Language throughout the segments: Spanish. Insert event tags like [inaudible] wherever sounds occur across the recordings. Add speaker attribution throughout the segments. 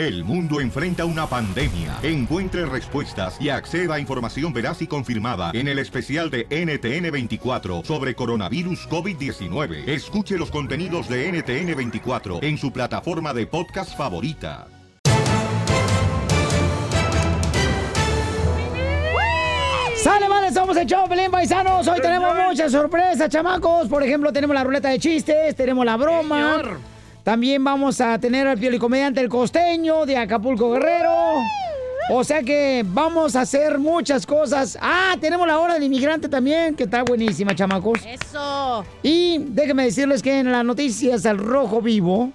Speaker 1: El mundo enfrenta una pandemia. Encuentre respuestas y acceda a información veraz y confirmada en el especial de NTN24 sobre coronavirus COVID-19. Escuche los contenidos de NTN24 en su plataforma de podcast favorita.
Speaker 2: ¡Sale, vale! Somos el show, Pelín Paisanos. Hoy tenemos muchas sorpresas, chamacos. Por ejemplo, tenemos la ruleta de chistes, tenemos la broma. También vamos a tener al comediante El Costeño de Acapulco Guerrero. O sea que vamos a hacer muchas cosas. Ah, tenemos la hora del inmigrante también, que está buenísima, chamacos.
Speaker 3: Eso.
Speaker 2: Y déjenme decirles que en las noticias al rojo vivo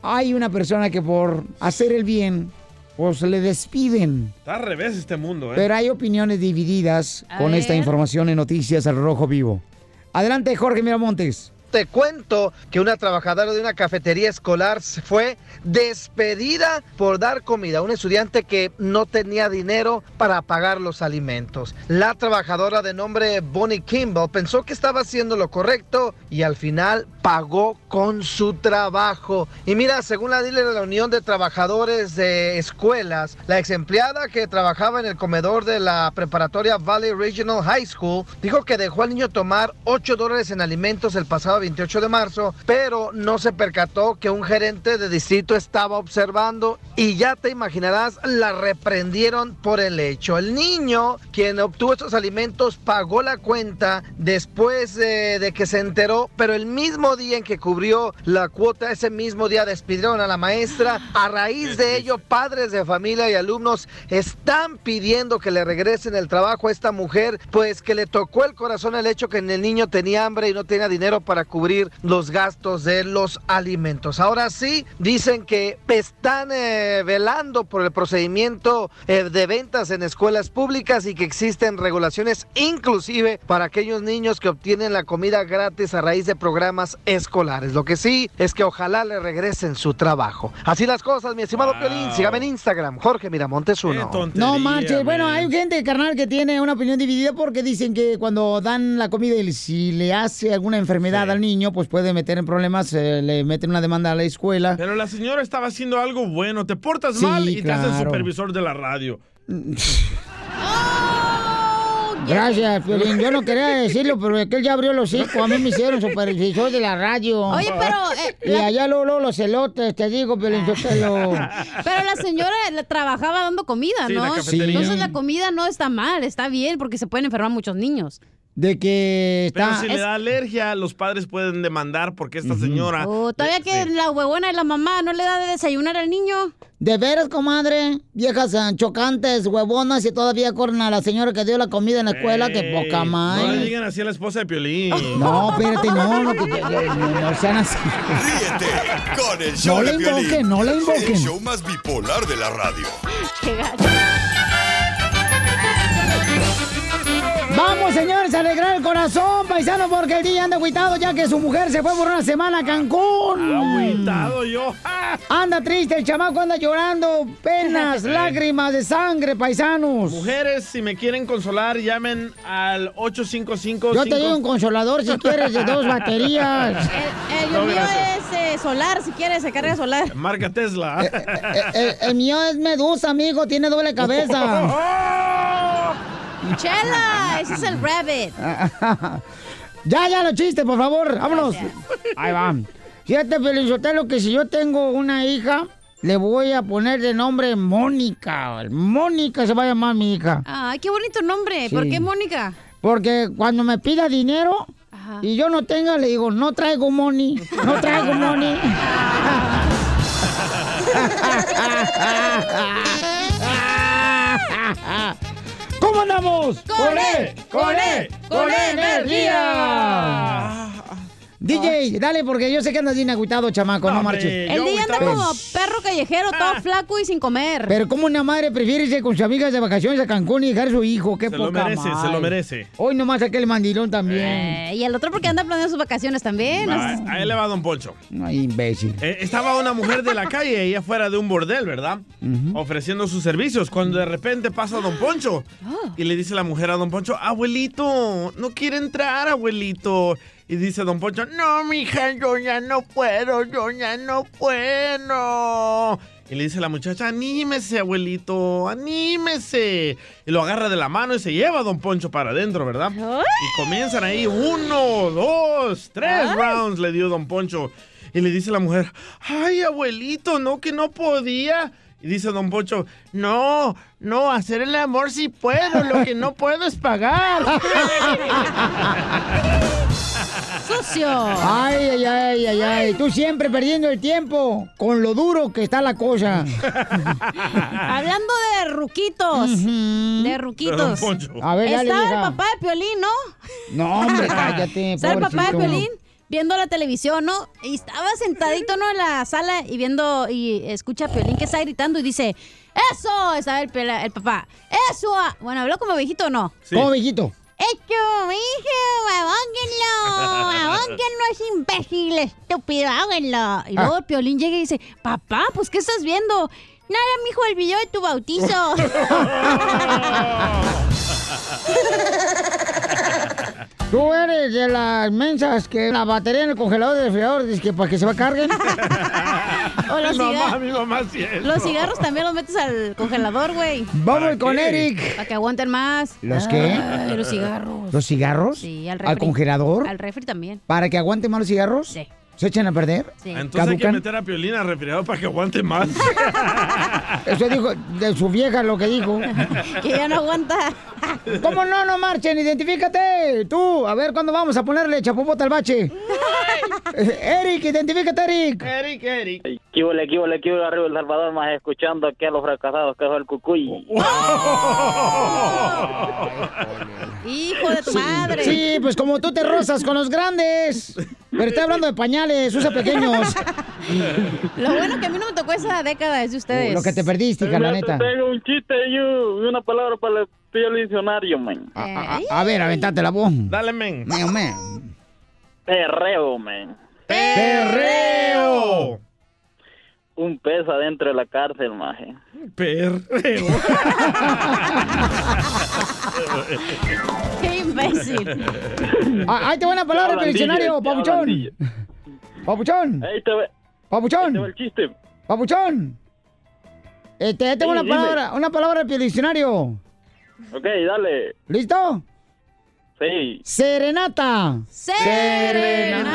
Speaker 2: hay una persona que por hacer el bien, pues le despiden.
Speaker 4: Está al revés este mundo, ¿eh?
Speaker 2: Pero hay opiniones divididas
Speaker 3: A
Speaker 2: con esta
Speaker 3: ver.
Speaker 2: información en Noticias al Rojo Vivo. Adelante, Jorge Miramontes.
Speaker 5: Te cuento que una trabajadora de una cafetería escolar fue despedida por dar comida a un estudiante que no tenía dinero para pagar los alimentos. La trabajadora de nombre Bonnie Kimball pensó que estaba haciendo lo correcto y al final pagó con su trabajo. Y mira, según la dealer de la Unión de Trabajadores de Escuelas, la ex empleada que trabajaba en el comedor de la preparatoria Valley Regional High School dijo que dejó al niño tomar 8 dólares en alimentos el pasado 28 de marzo, pero no se percató que un gerente de distrito estaba observando y ya te imaginarás, la reprendieron por el hecho. El niño, quien obtuvo estos alimentos, pagó la cuenta después de, de que se enteró, pero el mismo día en que cubrió la cuota, ese mismo día despidieron a la maestra. A raíz de ello, padres de familia y alumnos están pidiendo que le regresen el trabajo a esta mujer, pues que le tocó el corazón el hecho que el niño tenía hambre y no tenía dinero para cubrir los gastos de los alimentos. Ahora sí, dicen que están eh, velando por el procedimiento eh, de ventas en escuelas públicas y que existen regulaciones inclusive para aquellos niños que obtienen la comida gratis a raíz de programas escolares. Lo que sí es que ojalá le regresen su trabajo. Así las cosas, mi estimado Piolín. Sígame en Instagram, Jorge Miramontes uno.
Speaker 2: No manches. Bueno, hay gente, carnal, que tiene una opinión dividida porque dicen que cuando dan la comida y si le hace alguna enfermedad al niño, pues puede meter en problemas, eh, le meten una demanda a la escuela.
Speaker 4: Pero la señora estaba haciendo algo bueno. Te portas
Speaker 2: Sí,
Speaker 4: mal y te hace el
Speaker 2: claro.
Speaker 4: supervisor de la radio. [laughs]
Speaker 2: Gracias, Piolín. Yo no quería decirlo, pero es que él ya abrió los hocico. A mí me hicieron supervisor de la radio.
Speaker 3: Oye, pero, eh,
Speaker 2: y
Speaker 3: la-
Speaker 2: allá luego, luego los elotes, te digo, Piolín, yo te lo... [laughs]
Speaker 3: Pero la señora trabajaba dando comida,
Speaker 2: Sí, la
Speaker 3: ¿no?
Speaker 2: cafetería.
Speaker 3: Entonces la comida no está mal, está bien, porque se pueden enfermar muchos niños.
Speaker 2: De que
Speaker 4: Pero
Speaker 2: está...
Speaker 4: si le da alergia, los padres pueden demandar porque esta señora...
Speaker 3: Oh, todavía que la huevona y la mamá no le da de desayunar al niño.
Speaker 2: De veras, comadre, viejas ah, chocantes, huevonas y todavía corren a la señora que dio la comida en la escuela, que poca
Speaker 4: No le
Speaker 2: madre.
Speaker 4: digan así a la esposa de Piolín.
Speaker 2: No, espérate, no, no, que, que- que- no sean así.
Speaker 6: Ríete con el show
Speaker 2: No
Speaker 6: de
Speaker 2: le invoquen, no le invoquen.
Speaker 6: El show más bipolar de la radio.
Speaker 2: Vamos, señores, a alegrar el corazón, paisano, porque el día anda agüitado ya que su mujer se fue por una semana a Cancún.
Speaker 4: Agüitado yo. [laughs]
Speaker 2: Anda triste, el chamaco anda llorando, penas, [laughs] lágrimas de sangre, paisanos.
Speaker 4: Mujeres, si me quieren consolar, llamen al 855
Speaker 2: Yo te doy un consolador si [laughs] quieres de dos baterías.
Speaker 3: El,
Speaker 4: No,
Speaker 3: mío es eh, solar, si quieres, se carga solar.
Speaker 4: Marca Tesla.
Speaker 2: El, el mío es medusa, amigo, tiene doble cabeza.
Speaker 3: Chela, ese es el rabbit. [laughs]
Speaker 2: ya, ya, los chistes, por favor, vámonos. Ahí va. Fíjate, Felizotelo, que si yo tengo una hija, le voy a poner de nombre Mónica. Mónica se va a llamar mi hija.
Speaker 3: Ay, qué bonito nombre.
Speaker 2: Sí.
Speaker 3: ¿Por qué Mónica?
Speaker 2: Porque cuando me pida dinero y yo no tenga, le digo, no traigo money, no traigo money. [laughs] [laughs] ¿Cómo andamos?
Speaker 3: ¡Con él! ¡Con él! ¡Con
Speaker 2: energía! DJ, dale, porque yo sé que andas bien agüitado, chamaco, no, marches.
Speaker 3: El día anda como perro callejero, todo flaco y sin comer.
Speaker 2: Pero como una madre prefiere irse con sus amigas de vacaciones a Cancún y dejar a su hijo, qué
Speaker 4: Se lo
Speaker 2: poca
Speaker 4: merece, se lo merece.
Speaker 2: Hoy nomás aquel mandilón también.
Speaker 3: Eh, y el otro porque anda planeando sus vacaciones también. No
Speaker 4: Ah,
Speaker 3: sé-
Speaker 4: Ahí le va Don Poncho.
Speaker 2: Ay, imbécil.
Speaker 4: Eh, estaba una mujer de la calle, ahí afuera de un bordel, ¿verdad? Ofreciendo sus servicios. Cuando de repente pasa Don Poncho y le dice la mujer a Don Poncho, abuelito, no quiere entrar, abuelito. Y dice Don Poncho, no, mija, yo ya no puedo, yo ya no puedo. Y le dice la muchacha, anímese, abuelito, anímese. Y lo agarra de la mano y se lleva a Don Poncho para adentro, ¿verdad? Y comienzan ahí, uno, dos, tres rounds le dio Don Poncho. Y le dice la mujer, ay, abuelito, no, que no podía. Y dice Don Poncho, no, no, hacer el amor sí puedo, lo que no puedo es pagar. [laughs]
Speaker 3: ¡Sucio!
Speaker 2: Ay, ay, ay, ay, ay. Tú siempre perdiendo el tiempo con lo duro que está la cosa. [laughs]
Speaker 3: Hablando de ruquitos. De ruquitos.
Speaker 2: A ver, dale,
Speaker 3: Estaba el papá de Piolín, ¿no?
Speaker 2: No, hombre, cállate. [laughs]
Speaker 3: Estaba el papá de. Piolín viendo la televisión, ¿no? Y estaba sentadito, ¿no? En la sala y viendo y escucha a Piolín que está gritando y dice, ¡Eso! Estaba el, papá. ¡Eso! ah". Bueno, ¿habló como viejito o no?
Speaker 2: ¿Cómo, viejito?
Speaker 3: ¡Hecho, hijo! ¡Abónquenlo! ¡Abónquenlo, es imbécil, estúpido! ¡Háganlo! Y luego Piolín llega y dice, papá, pues, ¿qué estás viendo? Nada, mijo, el video de tu bautizo. [laughs]
Speaker 2: Tú eres de las mensas que la batería en el congelador del refrigerador dice que para que se va carguen. [laughs]
Speaker 3: O los,
Speaker 4: mi mamá,
Speaker 3: cigarros.
Speaker 4: mi mamá sí es.
Speaker 3: los cigarros también los metes al congelador, güey.
Speaker 2: Vamos con Eric.
Speaker 3: Para que aguanten más.
Speaker 2: ¿Los qué?
Speaker 3: Ay, los cigarros.
Speaker 2: ¿Los cigarros?
Speaker 3: Sí, al refri.
Speaker 2: ¿Al congelador?
Speaker 3: Al refri también.
Speaker 2: ¿Para que aguanten más los cigarros?
Speaker 3: Sí.
Speaker 2: ¿Se echan a perder?
Speaker 3: Sí.
Speaker 4: Entonces hay que
Speaker 2: ¿Caducan?
Speaker 4: meter a Piolín al refrigerador para que aguante más. [laughs]
Speaker 2: Eso dijo de su vieja lo que dijo. [laughs]
Speaker 3: Que ya no aguanta.
Speaker 2: ¿Cómo no, no marchen? Identifícate. Tú, a ver cuándo vamos a ponerle chapopota al bache. [laughs] Eric, identifícate, Eric.
Speaker 4: Eric, Eric.
Speaker 7: ¿Qué huele, qué huele, qué huele arriba El Salvador, más escuchando aquí a los fracasados que es el cucuy.
Speaker 3: Hijo de tu madre.
Speaker 2: Sí, pues como tú te rozas con los grandes. Pero estoy hablando de pañales, usa pequeños.
Speaker 3: Lo bueno que a mí no me tocó esa década es de ustedes.
Speaker 2: Lo que te perdiste, hija, la neta.
Speaker 7: Tengo un chiste y un- una palabra para el diccionario, man.
Speaker 2: A, a- a ver, aventate la voz.
Speaker 4: Dale, men.
Speaker 2: Meo, meo.
Speaker 7: Perreo, man.
Speaker 2: ¡Perreo!
Speaker 7: Un pez adentro de la cárcel, maje.
Speaker 4: Perreo. [laughs]
Speaker 3: Qué imbécil.
Speaker 2: Ah, ahí te va una palabra del diccionario, papuchón. Papuchón.
Speaker 7: Ahí te va, ahí te va
Speaker 2: Papuchón.
Speaker 7: el chiste.
Speaker 2: Papuchón. Este, ahí tengo
Speaker 7: Sí,
Speaker 2: una
Speaker 7: dime.
Speaker 2: palabra, una palabra del diccionario.
Speaker 7: Ok, dale.
Speaker 2: ¿Listo?
Speaker 7: Sí.
Speaker 2: Serenata.
Speaker 3: Serenata.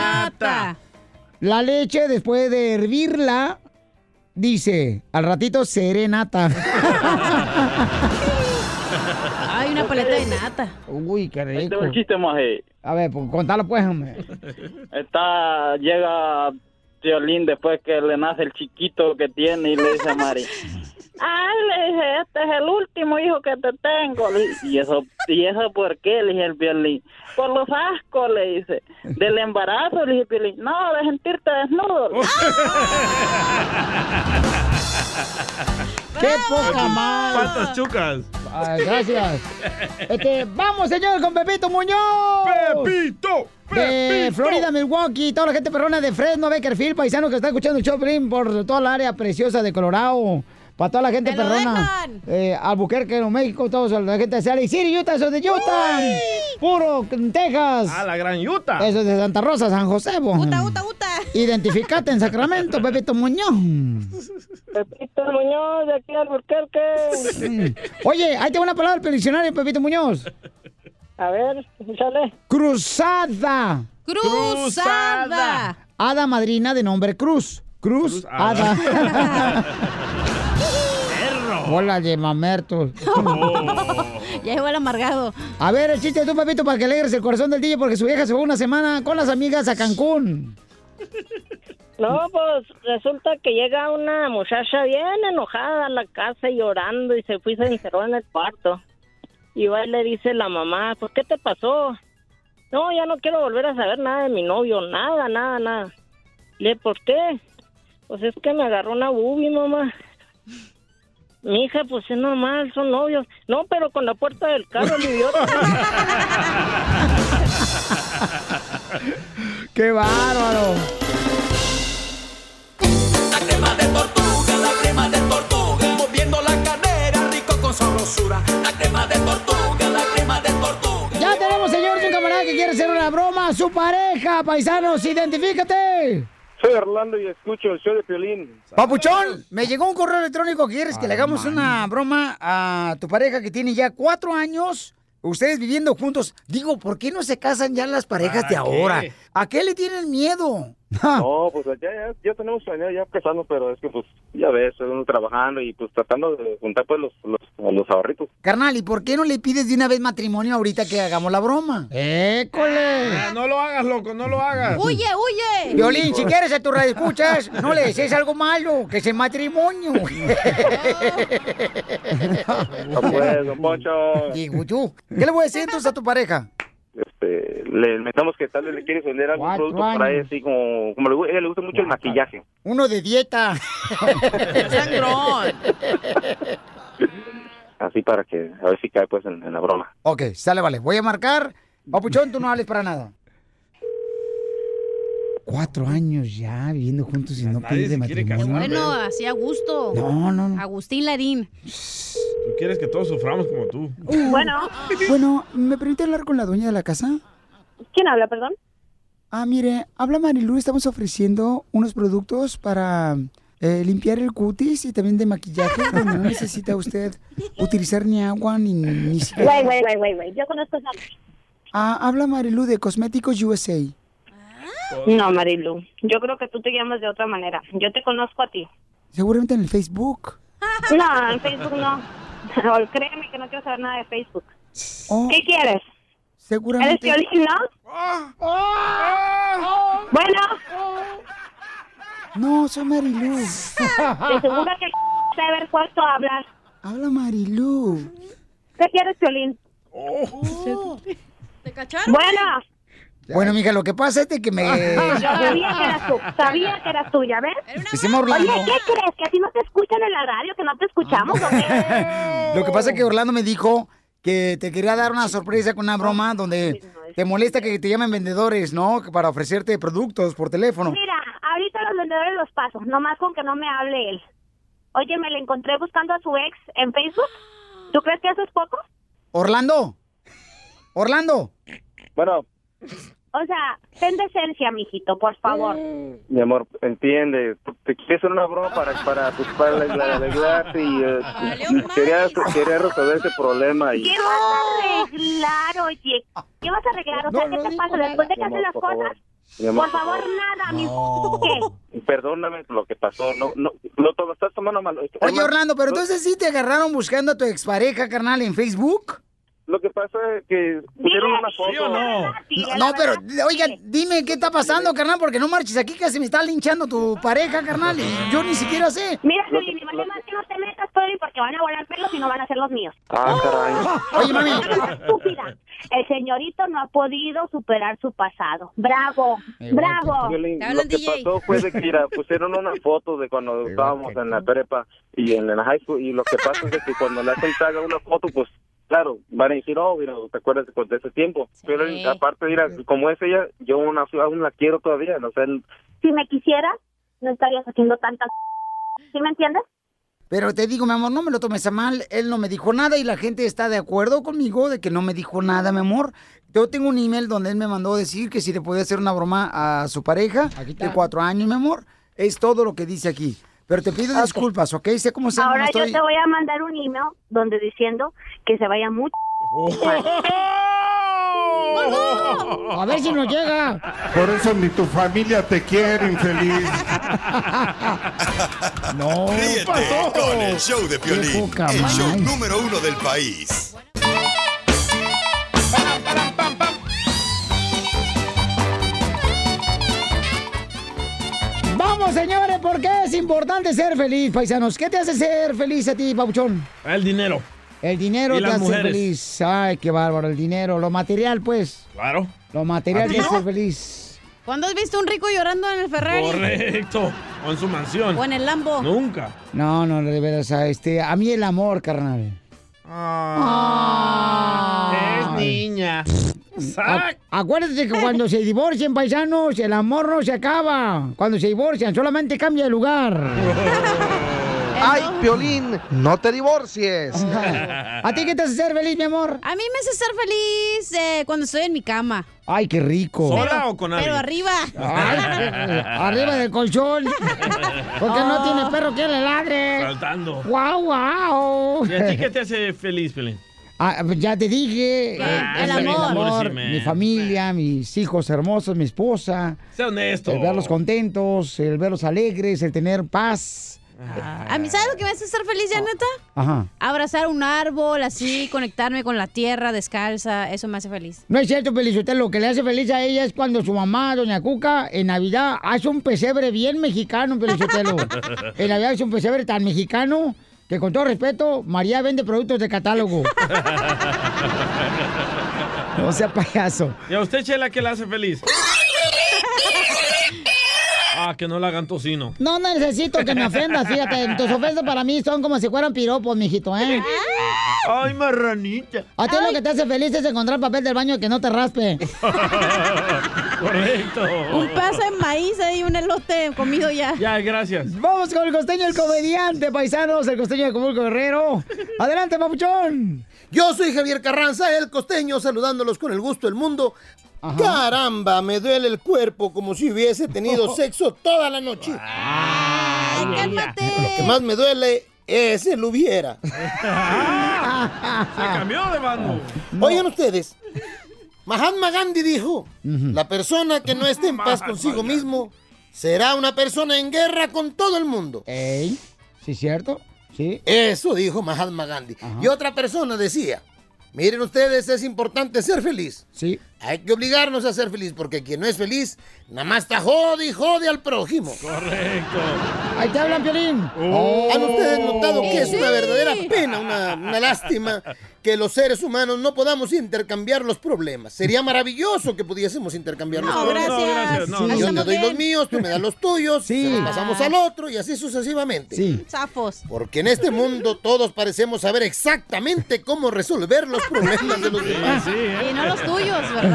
Speaker 2: La leche después de hervirla dice, al ratito serenata.
Speaker 3: Ay, una paleta de nata.
Speaker 2: Uy, qué rico.
Speaker 7: va el chiste, maje.
Speaker 2: A ver, pues contalo pues, hombre.
Speaker 7: Está, llega Violín después que le nace el chiquito que tiene y le dice a Mari. Ay, le dije, este es el último hijo que te tengo. Le dije, ¿Y eso, ¿Y eso por qué? Le dije el violín. Por los ascos, le dice. Del embarazo, le dije el violín. No, de sentirte desnudo. [laughs]
Speaker 2: ¡Qué poca más!
Speaker 4: ¿Cuántas chucas?
Speaker 2: Ay, gracias. [laughs] Este, vamos, señor, con Pepito Muñoz.
Speaker 4: ¡Pepito!
Speaker 2: De. Florida, Milwaukee, toda la gente perrona de Fresno, Bakerfield, paisano que está escuchando el Choplin por toda la área preciosa de Colorado. Para toda la gente
Speaker 3: ¡Te lo
Speaker 2: perrona.
Speaker 3: dejan!
Speaker 2: Eh, Albuquerque, Nuevo México, toda la gente de Sally City, Utah, eso de Utah. Puro Texas.
Speaker 4: ¡A la gran Utah!
Speaker 2: Eso de Santa Rosa, San José. bo.
Speaker 3: Uta, uta, uta. [laughs]
Speaker 2: Identificate en Sacramento, Pepito Muñoz.
Speaker 7: Pepito Muñoz, de aquí al Burquerque.
Speaker 2: Oye, ahí tengo una palabra del diccionario, Pepito Muñoz.
Speaker 7: A ver, sale.
Speaker 2: Cruzada.
Speaker 3: Cruzada.
Speaker 2: Hada madrina de nombre Cruz. Cruz,
Speaker 4: Cruz ah. [laughs]
Speaker 2: Hola de mamertos. [laughs]
Speaker 3: Ya llegó el amargado.
Speaker 2: A ver, el chiste de tu, Pepito, para que alegres el corazón del DJ, porque su vieja se fue una semana con las amigas a Cancún.
Speaker 8: No, pues resulta que llega una muchacha bien enojada a la casa llorando y se fue y se encerró en el cuarto. Y va y le dice la mamá, pues ¿qué te pasó? No, ya no quiero volver a saber nada de mi novio, nada, nada, nada. Le, ¿por qué? Pues es que me agarró una bubi, mamá. Mi hija, pues es normal, son novios. No, pero con la puerta del carro, el idiota. [laughs]
Speaker 2: ¡Qué bárbaro!
Speaker 9: La crema de tortuga, la crema de tortuga, moviendo la cadera, rico con sabrosura. La crema de tortuga, la crema de tortuga.
Speaker 2: Ya tenemos, señor, un camarada que quiere hacer una broma a su pareja, paisanos, identifícate.
Speaker 10: Soy Orlando y escucho el show de Piolín.
Speaker 2: Papuchón, me llegó un correo electrónico. ¿Quieres que le hagamos una broma a tu pareja que tiene ya cuatro años? Ustedes viviendo juntos. Digo, ¿por qué no se casan ya las parejas de
Speaker 10: ¿Para
Speaker 2: ahora? ¿A qué le tienen miedo? [laughs]
Speaker 10: No, pues ya, ya, ya tenemos planeado ya casarnos, pero es que pues ya ves, uno trabajando y pues tratando de juntar pues los, los, los ahorritos.
Speaker 2: Carnal, ¿y por qué no le pides de una vez matrimonio ahorita que hagamos la broma? ¡École!
Speaker 4: Ah, no lo hagas, loco, no lo hagas.
Speaker 3: ¡Huye, huye!
Speaker 2: Violín, si quieres a tu radio escuchas, [laughs] no le desees algo malo, que es el matrimonio.
Speaker 10: No [laughs] pues, don Poncho.
Speaker 2: Digo tú, ¿qué le voy a decir entonces a tu pareja?
Speaker 10: Este, le metamos que tal vez le quieres vender algún producto para ella así como, como le, ella le gusta mucho el maquillaje.
Speaker 2: Uno de dieta. [laughs]
Speaker 10: Así para que a ver si cae pues en, en la broma.
Speaker 2: Ok, sale, vale. Voy a marcar. Papuchón, tú no hables para nada. Cuatro años ya viviendo juntos y no pides de matrimonio.
Speaker 3: Bueno, así a gusto.
Speaker 2: No, no, no.
Speaker 3: Agustín Larín.
Speaker 4: Tú quieres que todos suframos como tú.
Speaker 3: Bueno. [laughs]
Speaker 2: Bueno, ¿me permite hablar con la dueña de la casa?
Speaker 11: ¿Quién habla, perdón?
Speaker 2: Ah, mire, habla Marilu, estamos ofreciendo unos productos para eh, limpiar el cutis y también de maquillaje, donde no necesita usted utilizar ni agua ni, ni siquiera...
Speaker 11: Güey, güey, güey, güey, güey. Yo conozco esa...
Speaker 2: Ah, habla Marilu de Cosméticos USA.
Speaker 11: No, Marilu. Yo creo que tú te llamas de otra manera. Yo te conozco a ti.
Speaker 2: Seguramente en el Facebook.
Speaker 11: No, en Facebook no. [laughs] Créeme que no quiero saber nada de Facebook.
Speaker 2: Oh,
Speaker 11: ¿Qué quieres? ¿Eres
Speaker 2: seguramente...
Speaker 11: violín, no? Bueno,
Speaker 2: No, soy Marilu.
Speaker 11: de seguro que sé ver puesto a hablar.
Speaker 2: Habla Marilu.
Speaker 11: ¿Qué quieres, Violín?
Speaker 3: ¿Te cacharon?
Speaker 11: Bueno,
Speaker 2: Bueno, mija, lo que pasa es de que me... [laughs]
Speaker 11: yo sabía que eras tú. Sabía que eras tuya, ¿ves?
Speaker 2: Llama Orlando.
Speaker 11: Oye, ¿qué crees? ¿Que a ti no te escuchan en la radio? ¿Que no te escuchamos o qué? [laughs]
Speaker 2: Lo que pasa es que Orlando me dijo que te quería dar una sorpresa con una broma donde te molesta que te llamen vendedores, ¿no? Para ofrecerte productos por teléfono.
Speaker 11: Mira, ahorita los vendedores los paso, nomás con que no me hable él. Oye, me la encontré buscando a su ex en Facebook. ¿Tú crees que eso es poco?
Speaker 2: Orlando. Orlando.
Speaker 10: Bueno,
Speaker 11: O sea, ten decencia, mijito, por favor.
Speaker 10: mi amor, entiende, te quieres hacer una broma para, para, pues, para [laughs] arreglar- y eh, quería, quería resolver ese problema y...
Speaker 11: ¿Qué vas a arreglar, oye? ¿Qué vas a arreglar? O sea, ¿qué te pasa después de que haces las
Speaker 10: por favor.
Speaker 11: cosas?
Speaker 10: Mi amor,
Speaker 11: Por favor, nada, mi... ¿Qué?
Speaker 10: Perdóname lo que pasó, no, no, lo to- estás tomando mal.
Speaker 2: Oye, Orlando, pero entonces sí te agarraron buscando a tu expareja, carnal, en Facebook.
Speaker 10: Lo que pasa es que pusieron una foto.
Speaker 2: No, no, pero, oiga, dime qué está pasando, carnal, porque no marches aquí, casi me está linchando tu pareja, carnal, y yo ni siquiera sé.
Speaker 11: Mira, Piolín, me vale más que no te metas, Piolín, porque van a volar pelos y no van a ser los míos.
Speaker 10: Ah, caray. [laughs]
Speaker 2: Oye, mami.
Speaker 11: Estúpida. El señorito no ha podido superar su pasado. Bravo, bravo.
Speaker 10: Lo que pasó fue de que mira, pusieron una foto de cuando estábamos en la prepa y en la high school y lo que pasa es de que cuando le hacen tag a una foto, pues claro, van a decir, oh, mira, ¿te acuerdas de, ese tiempo? Pero aparte, mira, como es ella, yo aún, aún la quiero todavía, no sé,
Speaker 11: Si me quisieras, no estarías haciendo tanta... ¿Sí me entiendes?
Speaker 2: Pero te digo, mi amor, no me lo tomes a mal. Él no me dijo nada y la gente está de acuerdo conmigo de que no me dijo nada, mi amor. Yo tengo un email donde él me mandó decir que si le podía hacer una broma a su pareja de cuatro años, mi amor. Es todo lo que dice aquí. Pero te pido disculpas, ¿ok? Sé cómo se
Speaker 11: Ahora
Speaker 2: estoy...
Speaker 11: yo te voy a mandar un email donde diciendo que se vaya mucho.
Speaker 2: A ver si nos llega.
Speaker 12: Por eso ni tu familia te quiere, infeliz.
Speaker 2: No. [laughs]
Speaker 6: Ríete con el show de Piolín, el show número uno del país.
Speaker 2: Vamos, señores, porque es importante ser feliz, paisanos. ¿Qué te hace ser feliz a ti, Pauchón?
Speaker 4: El dinero.
Speaker 2: El dinero
Speaker 4: Y
Speaker 2: te
Speaker 4: las
Speaker 2: hace
Speaker 4: mujeres.
Speaker 2: feliz. Ay, qué bárbaro, el dinero. Lo material, pues.
Speaker 4: Claro.
Speaker 2: Lo material te
Speaker 3: ¿Ah,
Speaker 2: hace
Speaker 3: no?
Speaker 2: feliz.
Speaker 3: ¿Cuándo has visto un rico llorando en el Ferrari?
Speaker 4: Correcto. O en su mansión.
Speaker 3: O en el Lambo.
Speaker 4: Nunca.
Speaker 2: No, no, de veras, a, este, a mí el amor, carnal.
Speaker 4: Es niña.
Speaker 2: Acuérdate que cuando se divorcian, paisanos, el amor no se acaba. Cuando se divorcian, solamente cambia de lugar. [laughs]
Speaker 5: Ay, Piolín, no te divorcies.
Speaker 2: ¿A ti qué te hace ser feliz, mi amor?
Speaker 3: A mí me hace ser feliz eh, cuando estoy en mi cama.
Speaker 2: Ay, qué rico.
Speaker 4: ¿Sola o con alguien?
Speaker 3: Pero arriba.
Speaker 2: Ay, [laughs] arriba del colchón. Porque no tiene perro que le ladre.
Speaker 4: Saltando.
Speaker 2: ¡Guau, guau!
Speaker 4: ¿Y a ti qué te hace feliz, Pelín?
Speaker 2: Ah, pues ya te dije.
Speaker 4: Ah,
Speaker 2: eh,
Speaker 4: el
Speaker 2: el
Speaker 4: amor.
Speaker 2: amor,
Speaker 4: Sí,
Speaker 2: mi familia, mis hijos hermosos, mi esposa.
Speaker 4: Sea honesto.
Speaker 2: El verlos contentos, el verlos alegres, el tener paz.
Speaker 3: A mí, ¿sabes lo que me hace ser feliz, ya neta?
Speaker 2: Ajá.
Speaker 3: Abrazar un árbol, así, conectarme con la tierra descalza, eso me hace feliz.
Speaker 2: No es cierto, Pelizotelo. Lo que le hace feliz a ella es cuando su mamá, Doña Cuca, en Navidad hace un pesebre bien mexicano, Pelizotelo. [laughs] en Navidad hace un pesebre tan mexicano que, con todo respeto, María vende productos de catálogo. [laughs] No sea payaso.
Speaker 4: ¿Y a usted, Chela, qué le hace feliz? Ah, que no le hagan tocino.
Speaker 2: No necesito que me ofendas, fíjate. Tus ofensas para mí son como si fueran piropos, mijito, ¿eh?
Speaker 4: Ay, marranita.
Speaker 2: A ti lo que te hace feliz es encontrar papel del baño que no te raspe. [laughs]
Speaker 4: Correcto.
Speaker 3: Un pedazo de maíz y un elote comido ya.
Speaker 4: Ya, gracias.
Speaker 2: Vamos con el costeño, el comediante, paisanos, el costeño de Comulco Guerrero. Adelante, papuchón.
Speaker 13: Yo soy Javier Carranza, el costeño, saludándolos con el gusto del mundo. Caramba, me duele el cuerpo como si hubiese tenido [laughs] sexo toda la noche.
Speaker 3: Ay, cálmate.
Speaker 13: Lo que más me duele es el hubiera. [laughs]
Speaker 4: Se cambió de bando.
Speaker 13: Oigan ustedes, Mahatma Gandhi dijo, la persona que no esté en paz consigo mismo será una persona en guerra con todo el mundo.
Speaker 2: ¿Ey? ¿Sí es cierto? Sí.
Speaker 13: Eso dijo Mahatma Gandhi. Y otra persona decía, miren ustedes, es importante ser feliz.
Speaker 2: Sí.
Speaker 13: Hay que obligarnos a ser feliz porque quien no es feliz, nada más está jode y jode al prójimo.
Speaker 4: Correcto.
Speaker 2: Ahí te hablan, Piolín.
Speaker 4: Oh.
Speaker 13: ¿Han ustedes notado que es
Speaker 3: Sí.
Speaker 13: una verdadera pena, una, una lástima que los seres humanos no podamos intercambiar los problemas? Sería maravilloso que pudiésemos intercambiar los
Speaker 3: No,
Speaker 13: problemas.
Speaker 3: gracias.
Speaker 4: gracias, no,
Speaker 2: Sí.
Speaker 4: no.
Speaker 13: Yo te doy los míos, tú me das los tuyos,
Speaker 2: Sí.
Speaker 13: se los pasamos al otro y así sucesivamente.
Speaker 2: Sí.
Speaker 3: Zafos.
Speaker 13: Porque en este mundo todos parecemos saber exactamente cómo resolver los problemas de los demás.
Speaker 4: Sí, ¿eh?
Speaker 3: Y no los tuyos, ¿verdad?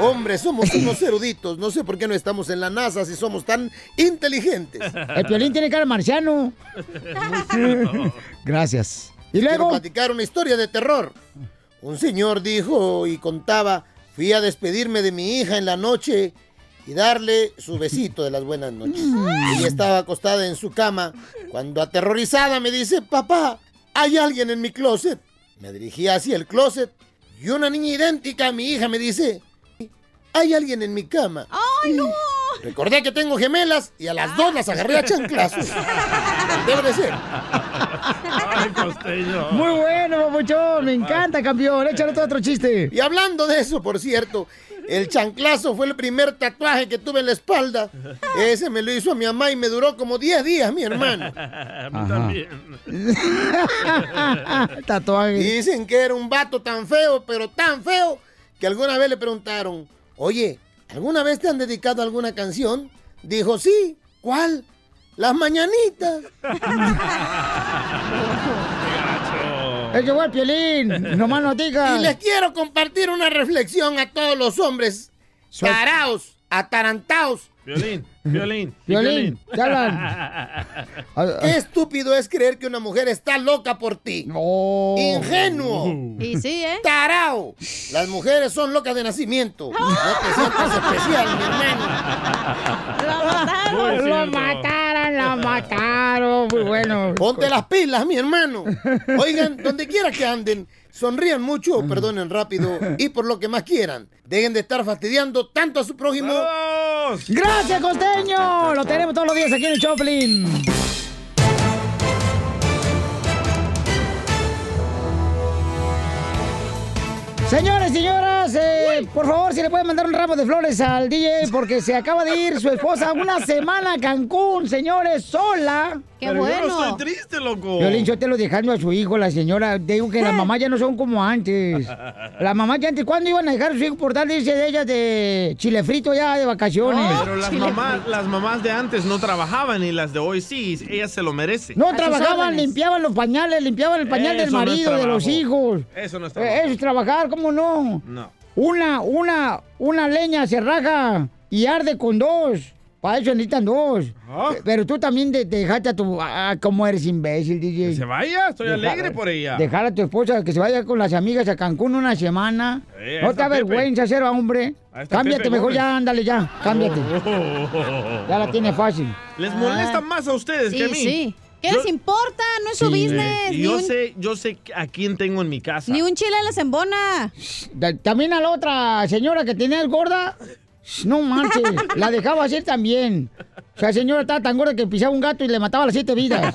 Speaker 13: Hombre, somos unos eruditos. No sé por qué no estamos en la NASA si somos tan inteligentes.
Speaker 2: El Piolín tiene cara marciano. [laughs] Gracias. Y
Speaker 13: Quiero
Speaker 2: luego...
Speaker 13: platicar una historia de terror. Un señor dijo y contaba, fui a despedirme de mi hija en la noche y darle su besito de las buenas noches. Ella estaba acostada en su cama cuando aterrorizada me dice, papá, hay alguien en mi closet. Me dirigí hacia el closet y una niña idéntica a mi hija me dice, hay alguien en mi cama.
Speaker 3: ¡Ay, no!
Speaker 13: Recordé que tengo gemelas y a las dos las agarré a chanclazos. [laughs] Debe de ser.
Speaker 4: Ay, costeño.
Speaker 2: Muy bueno, papuchón. Me encanta, campeón. Échale otro, otro chiste.
Speaker 13: Y hablando de eso, por cierto, el chanclazo fue el primer tatuaje que tuve en la espalda. Ese me lo hizo a mi mamá y me duró como 10 días, mi hermano. [laughs]
Speaker 4: A mí también. [laughs]
Speaker 2: Tatuaje.
Speaker 13: Dicen que era un vato tan feo, pero tan feo, que alguna vez le preguntaron, oye, ¿alguna vez te han dedicado alguna canción? Dijo, sí. ¿Cuál? Las mañanitas. [laughs]
Speaker 2: Es que fue el Piolín. No digas.
Speaker 13: Y les quiero compartir una reflexión a todos los hombres taraos, atarantaos. [laughs]
Speaker 4: Violín, violín.
Speaker 2: Violín, te hablan. [laughs]
Speaker 13: Qué estúpido es creer que una mujer está loca por ti.
Speaker 2: No.
Speaker 13: Ingenuo.
Speaker 3: Y sí, ¿eh?
Speaker 13: Tarao. Las mujeres son locas de nacimiento. [laughs] No te sientas especial, mi hermano.
Speaker 3: Lo mataron.
Speaker 2: Lo mataron, la mataron. Muy bueno.
Speaker 13: Ponte las pilas, mi hermano. Oigan, donde quiera que anden, sonrían mucho o perdonen rápido y por lo que más quieran. Dejen de estar fastidiando tanto a su prójimo.
Speaker 2: Gracias, costeño. Lo tenemos todos los días aquí en el Choplin. Señores, señoras, eh, por favor, si le pueden mandar un ramo de flores al DJ porque se acaba de ir su esposa una semana a Cancún, señores, sola.
Speaker 3: ¡Qué
Speaker 4: Pero yo no
Speaker 3: bueno!
Speaker 4: estoy triste, loco.
Speaker 2: Violín, yo te lo dejando a su hijo, la señora. Digo que las mamás ya no son como antes. Las mamás ya antes, ¿cuándo iban a dejar a su hijo por tal de irse de ellas de chile frito ya de vacaciones?
Speaker 4: Pero las mamás, las mamás de antes no trabajaban y las de hoy sí, ellas se lo merecen.
Speaker 2: No trabajaban,
Speaker 3: órdenes.
Speaker 2: limpiaban los pañales, limpiaban el pañal del
Speaker 4: no
Speaker 2: marido, de los hijos.
Speaker 4: Eso no es
Speaker 2: Eh. Eso es trabajar, ¿cómo no?
Speaker 4: No.
Speaker 2: Una, una, una leña se raja y arde con dos. Para eso necesitan dos. Pero tú también te, te dejaste a tu... Ah, ¿Cómo eres imbécil, DJ?
Speaker 4: Que se vaya, estoy
Speaker 2: Deja-
Speaker 4: alegre por ella.
Speaker 2: Dejar a tu esposa que se vaya con las amigas a Cancún una semana.
Speaker 4: Eh,
Speaker 2: no te avergüenza ser hombre. Cámbiate
Speaker 4: Pepe
Speaker 2: mejor
Speaker 4: Gómez.
Speaker 2: ya, ándale ya. Cámbiate.
Speaker 4: Oh.
Speaker 2: Ya la tiene fácil.
Speaker 4: Les molesta más a ustedes que a mí.
Speaker 3: Sí, sí. ¿Qué
Speaker 4: Yo-
Speaker 3: les importa? No es su
Speaker 2: Sí.
Speaker 3: business.
Speaker 4: Yo
Speaker 3: un,
Speaker 4: sé, yo sé a quién tengo en mi casa.
Speaker 3: ni un chile les embona.
Speaker 2: Da- También a la otra señora que tenía el gorda. No manches, [laughs] la dejaba así también. O sea, la señora estaba tan gorda que pisaba un gato y le mataba las siete vidas.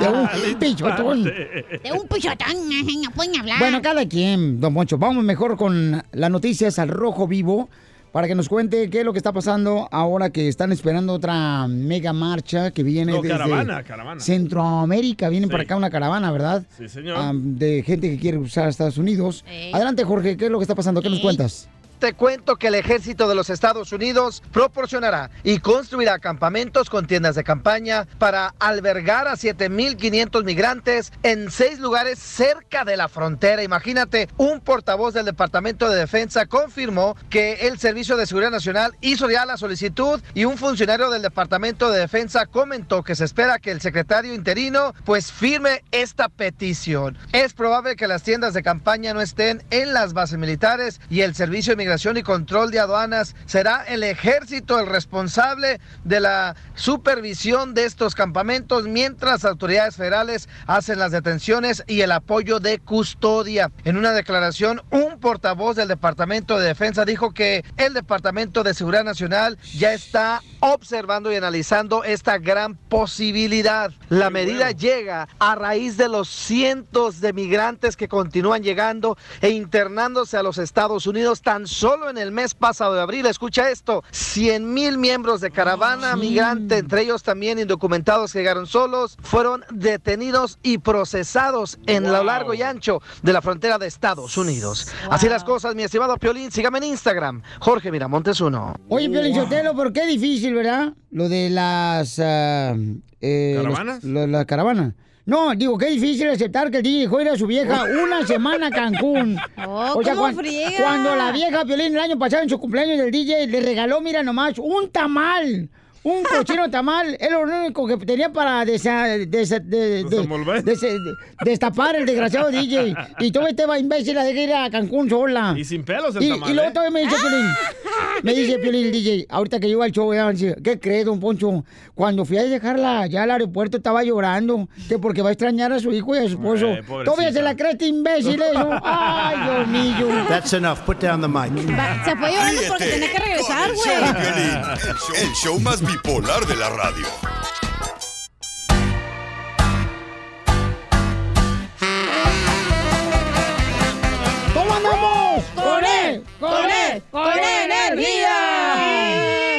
Speaker 2: De un pichotón.
Speaker 3: De un pichotón, no pueden hablar.
Speaker 2: Bueno, cada quien, don Moncho. Vamos mejor con las noticias al rojo vivo para que nos cuente qué es lo que está pasando ahora que están esperando otra mega marcha que viene
Speaker 4: No,
Speaker 2: desde
Speaker 4: caravana, caravana.
Speaker 2: Centroamérica. Vienen para acá una caravana, ¿verdad?
Speaker 4: Sí, señor.
Speaker 2: Ah, de gente que quiere cruzar a Estados Unidos.
Speaker 5: Ey.
Speaker 2: Adelante, Jorge, ¿qué es lo que está pasando? ¿Qué nos cuentas?
Speaker 5: Te cuento que el ejército de los Estados Unidos proporcionará y construirá campamentos con tiendas de campaña para albergar a 7.500 migrantes en seis lugares cerca de la frontera. Imagínate, un portavoz del Departamento de Defensa confirmó que el Servicio de Seguridad Nacional hizo ya la solicitud y un funcionario del Departamento de Defensa comentó que se espera que el secretario interino pues firme esta petición. Es probable que las tiendas de campaña no estén en las bases militares y el Servicio de Migración y Control de Aduanas será el ejército el responsable de la supervisión de estos campamentos mientras autoridades federales hacen las detenciones y el apoyo de custodia. En una declaración, un portavoz del Departamento de Defensa dijo que el Departamento de Seguridad Nacional ya está observando y analizando esta gran posibilidad. La medida llega a raíz de los cientos de migrantes que continúan llegando e internándose a los Estados Unidos tan solo en el mes pasado de abril. Escucha esto, 100 mil miembros de caravana migrante, entre ellos también indocumentados que llegaron solos, fueron detenidos y procesados en lo largo y ancho de la frontera de Estados Unidos. Así las cosas, mi estimado Piolín, sígame en Instagram, Jorge Miramontes uno.
Speaker 2: Oye, Piolín Sotelo, ¿por qué difícil, verdad? Lo de las... ah, eh, los-
Speaker 4: ¿Caravanas?
Speaker 2: la caravana. No, digo, qué difícil aceptar que el DJ dejó ir a su vieja [laughs] una semana a Cancún.
Speaker 3: Oh, ¿cómo
Speaker 2: cuan-
Speaker 3: friega?
Speaker 2: cuando la vieja Piolín el año pasado en su cumpleaños del DJ le regaló, mira nomás, un tamal. Un cochino tamal, es lo único que tenía para desa- desa- de- de-
Speaker 4: Desenvolver.
Speaker 2: dese- de- destapar el desgraciado DJ. Y tú este va imbécil a dejar ir a Cancún sola.
Speaker 4: Y sin pelos el
Speaker 2: Y,
Speaker 4: tamal,
Speaker 2: y luego
Speaker 4: ¿eh?
Speaker 2: todavía me dice Piolín, me dice Piolín el DJ, ahorita que llego al show, ¿qué crees, don Poncho? Cuando fui a dejarla ya al aeropuerto estaba llorando, que porque va a extrañar a su hijo y a su esposo.
Speaker 14: Ay, pobrecita.
Speaker 2: todavía se la cree este imbécil eso. Ay, Dios mío.
Speaker 14: That's enough. Put down the mic.
Speaker 3: Se fue llorando porque tenía que regresar, güey.
Speaker 6: El show, el show más bipolar de la radio.
Speaker 2: ¿Cómo andamos? ¡Con él! ¡Con él! ¡Con energía! [laughs]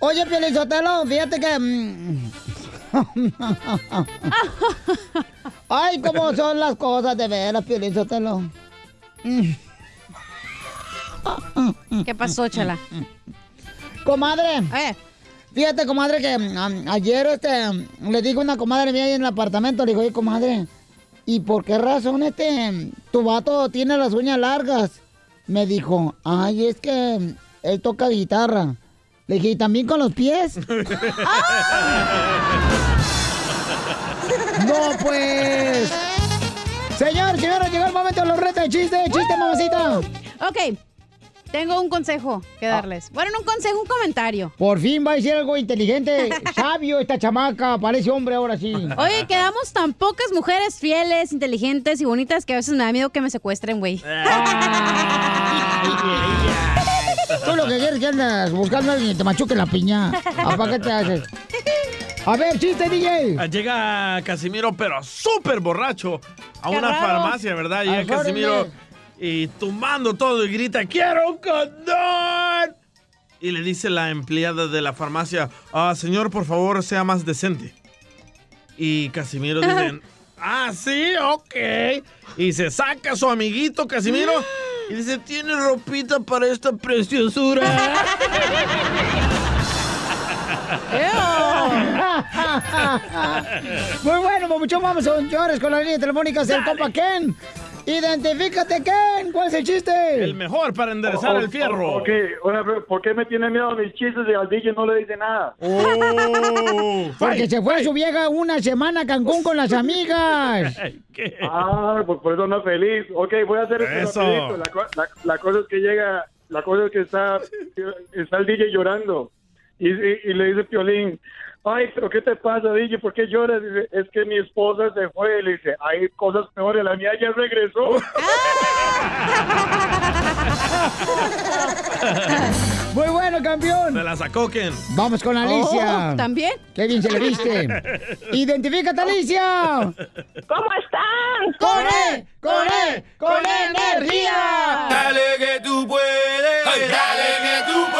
Speaker 2: Oye, Piolín Sotelo, fíjate que... mm, [laughs] Ay, cómo son las cosas de veras, Piolín Sotelo.
Speaker 3: ¿Qué pasó, chala?
Speaker 2: Comadre. Fíjate, comadre, que mm, ayer este, le dijo una comadre mía ahí en el apartamento, le dijo, oye, comadre, ¿y por qué razón este, tu vato tiene las uñas largas? Me dijo, ay, es que él toca guitarra. Le dije, ¿y también con los pies? [laughs] no, pues. [laughs] Señor, señora, llegó el momento de los retos de chiste, chiste, mamacita.
Speaker 3: Ok, tengo un consejo que darles. Bueno, no un consejo, un comentario.
Speaker 2: Por fin va a decir algo inteligente, [laughs] sabio esta chamaca, parece hombre ahora sí.
Speaker 3: Oye, quedamos tan pocas mujeres fieles, inteligentes y bonitas que a veces me da miedo que me secuestren, güey. [laughs]
Speaker 2: Tú lo que quieres es que andas buscando a alguien que te machuque la piña. ¿A para qué te haces? A ver, chiste, DJ.
Speaker 4: Ah, Llega Casimiro, pero súper borracho, a
Speaker 2: Qué
Speaker 4: una
Speaker 2: raro.
Speaker 4: farmacia, ¿verdad? Llega Casimiro
Speaker 2: órdenes.
Speaker 4: Y tumbando todo y grita, ¡Quiero un condón! Y le dice la empleada de la farmacia, "Ah, señor, por favor, sea más decente. Y Casimiro [laughs] dice, ah, sí, ok. Y se saca a su amiguito Casimiro y dice, ¿tiene ropita para esta preciosura? [laughs]
Speaker 2: Muy bueno, mucho vamos, señores, con la línea telefónica del compa Ken. Identifícate, Ken. ¿Cuál es el chiste?
Speaker 4: El mejor para enderezar
Speaker 15: Oh,
Speaker 4: el fierro.
Speaker 15: ok, pero ¿por qué me tiene miedo a mis chistes y al DJ no le dice nada? [laughs]
Speaker 4: Oh,
Speaker 2: Porque se fue su vieja una semana a Cancún con las amigas. [laughs]
Speaker 15: Ah, pues por eso no es feliz. Ok, voy a hacer esto rapidito. La, co- la- la cosa es que llega, la cosa es que está, está el DJ llorando. Y, y- y le dice Piolín, ay, pero ¿qué te pasa, DJ? ¿Por qué lloras? Dice, es que mi esposa se fue. Y le dice, hay cosas peores, la mía ya regresó. [laughs]
Speaker 2: Muy bueno, campeón.
Speaker 4: Se la sacó Ken.
Speaker 2: Vamos con Alicia.
Speaker 3: Oh, ¿también?
Speaker 2: Qué bien se le viste. [laughs] Identifícate, Alicia.
Speaker 16: ¿Cómo están?
Speaker 2: ¡Con E! ¡Con E! ¡Con energía!
Speaker 9: Dale que tú puedes, dale que tú puedes.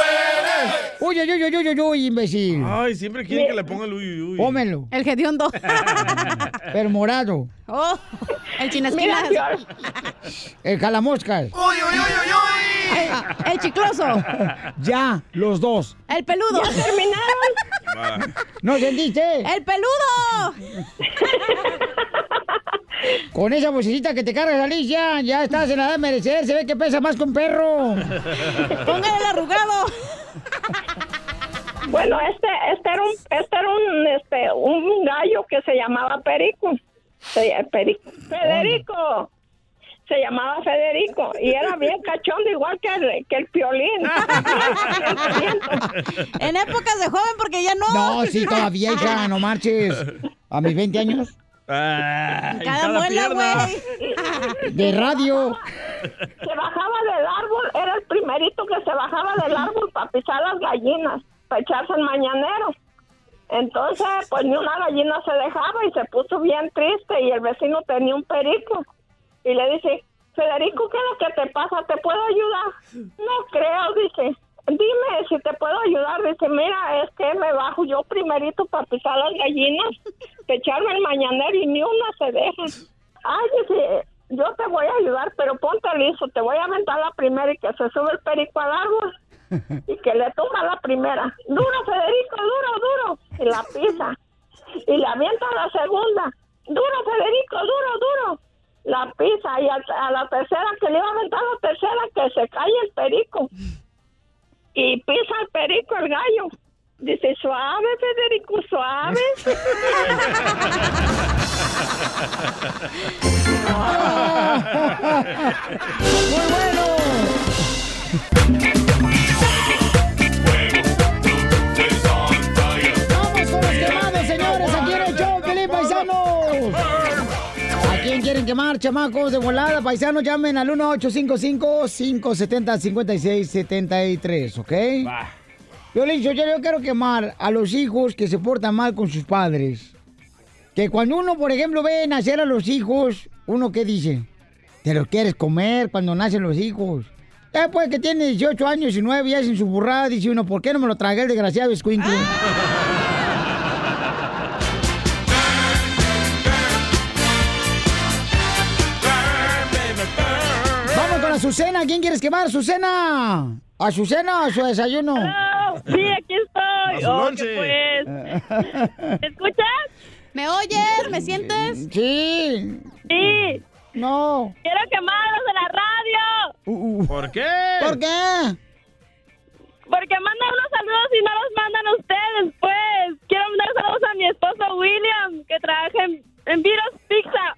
Speaker 2: Uy, uy, uy, uy, uy, uy, imbécil.
Speaker 4: Ay, siempre quieren que le ponga el uy, uy, uy.
Speaker 2: Pómelo.
Speaker 3: El hediondo. [laughs]
Speaker 2: El morado.
Speaker 3: Oh, el chinas
Speaker 16: Mira,
Speaker 2: El calamoscas.
Speaker 9: Uy, uy, uy, uy, uy.
Speaker 3: El, el chicloso. [laughs]
Speaker 2: Ya, los dos.
Speaker 3: El peludo.
Speaker 16: ¿Ya terminaron? [laughs]
Speaker 2: ¿No sentiste?
Speaker 3: El peludo.
Speaker 2: Con esa vocecita que te cargas, Alicia, ya estás en la edad de merecer. Se ve que pesa más que un perro.
Speaker 3: Póngale el arrugado.
Speaker 16: Bueno, este, este era un, este era un, este, un gallo que se llamaba Perico. Se, Perico. Federico. Se llamaba Federico y era bien cachondo igual que el, que el piolín. [laughs]
Speaker 3: En épocas de joven, porque ya no.
Speaker 2: No, sí, todavía, hija, no marches. A mis 20 años.
Speaker 4: Ah,
Speaker 3: Cada muela,
Speaker 4: pierna.
Speaker 3: güey.
Speaker 2: De radio.
Speaker 16: se bajaba del árbol, era el primerito que se bajaba del árbol para pisar las gallinas, echarse el mañanero. Entonces, pues ni una gallina se dejaba y se puso bien triste y el vecino tenía un perico. Y le dice, Federico, ¿qué es lo que te pasa? ¿Te puedo ayudar? No creo, dice. Dime si te puedo ayudar. Dice, mira, es que me bajo yo primerito para pisar las gallinas, para echarme el mañanero y ni una se deja. Ay, dice, yo te voy a ayudar, pero ponte listo, te voy a aventar la primera y que se sube el perico al árbol y que le toma la primera. Duro, Federico, duro, duro. Y la pisa. Y le avienta la segunda. Duro, Federico, duro, duro. La pisa. Y a, a la tercera, que le iba a aventar la tercera, que se cae el perico. Y pisa el perico el gallo. Dice, suave, Federico, suave. [laughs] [laughs]
Speaker 2: Muy bueno. Quemar, chamacos de volada? Paisanos, llamen al 1855-570-5673, ¿ok? Violín, yo, yo quiero quemar a los hijos que se portan mal con sus padres. Que cuando uno, por ejemplo, ve nacer a los hijos, ¿uno qué dice? Te los quieres comer cuando nacen los hijos. Ya Después que tiene 18 años y 9 y hacen su burrada, dice uno, ¿por qué no me lo tragué el desgraciado escuincle? Vamos [laughs] Azucena. ¿Quién quieres quemar? Azucena. Azucena, su desayuno.
Speaker 16: Sí, aquí estoy. Oh, pues. [laughs] ¿Me escuchas?
Speaker 3: ¿Me oyes? ¿Me sientes?
Speaker 2: Sí.
Speaker 16: Sí.
Speaker 2: No.
Speaker 16: Quiero quemarlos de la radio.
Speaker 4: ¿Por qué?
Speaker 2: ¿Por qué?
Speaker 16: Porque mandan unos saludos y no los mandan ustedes, pues. Quiero mandar saludos a mi esposo William, que trabaja en, en Viros Pizza.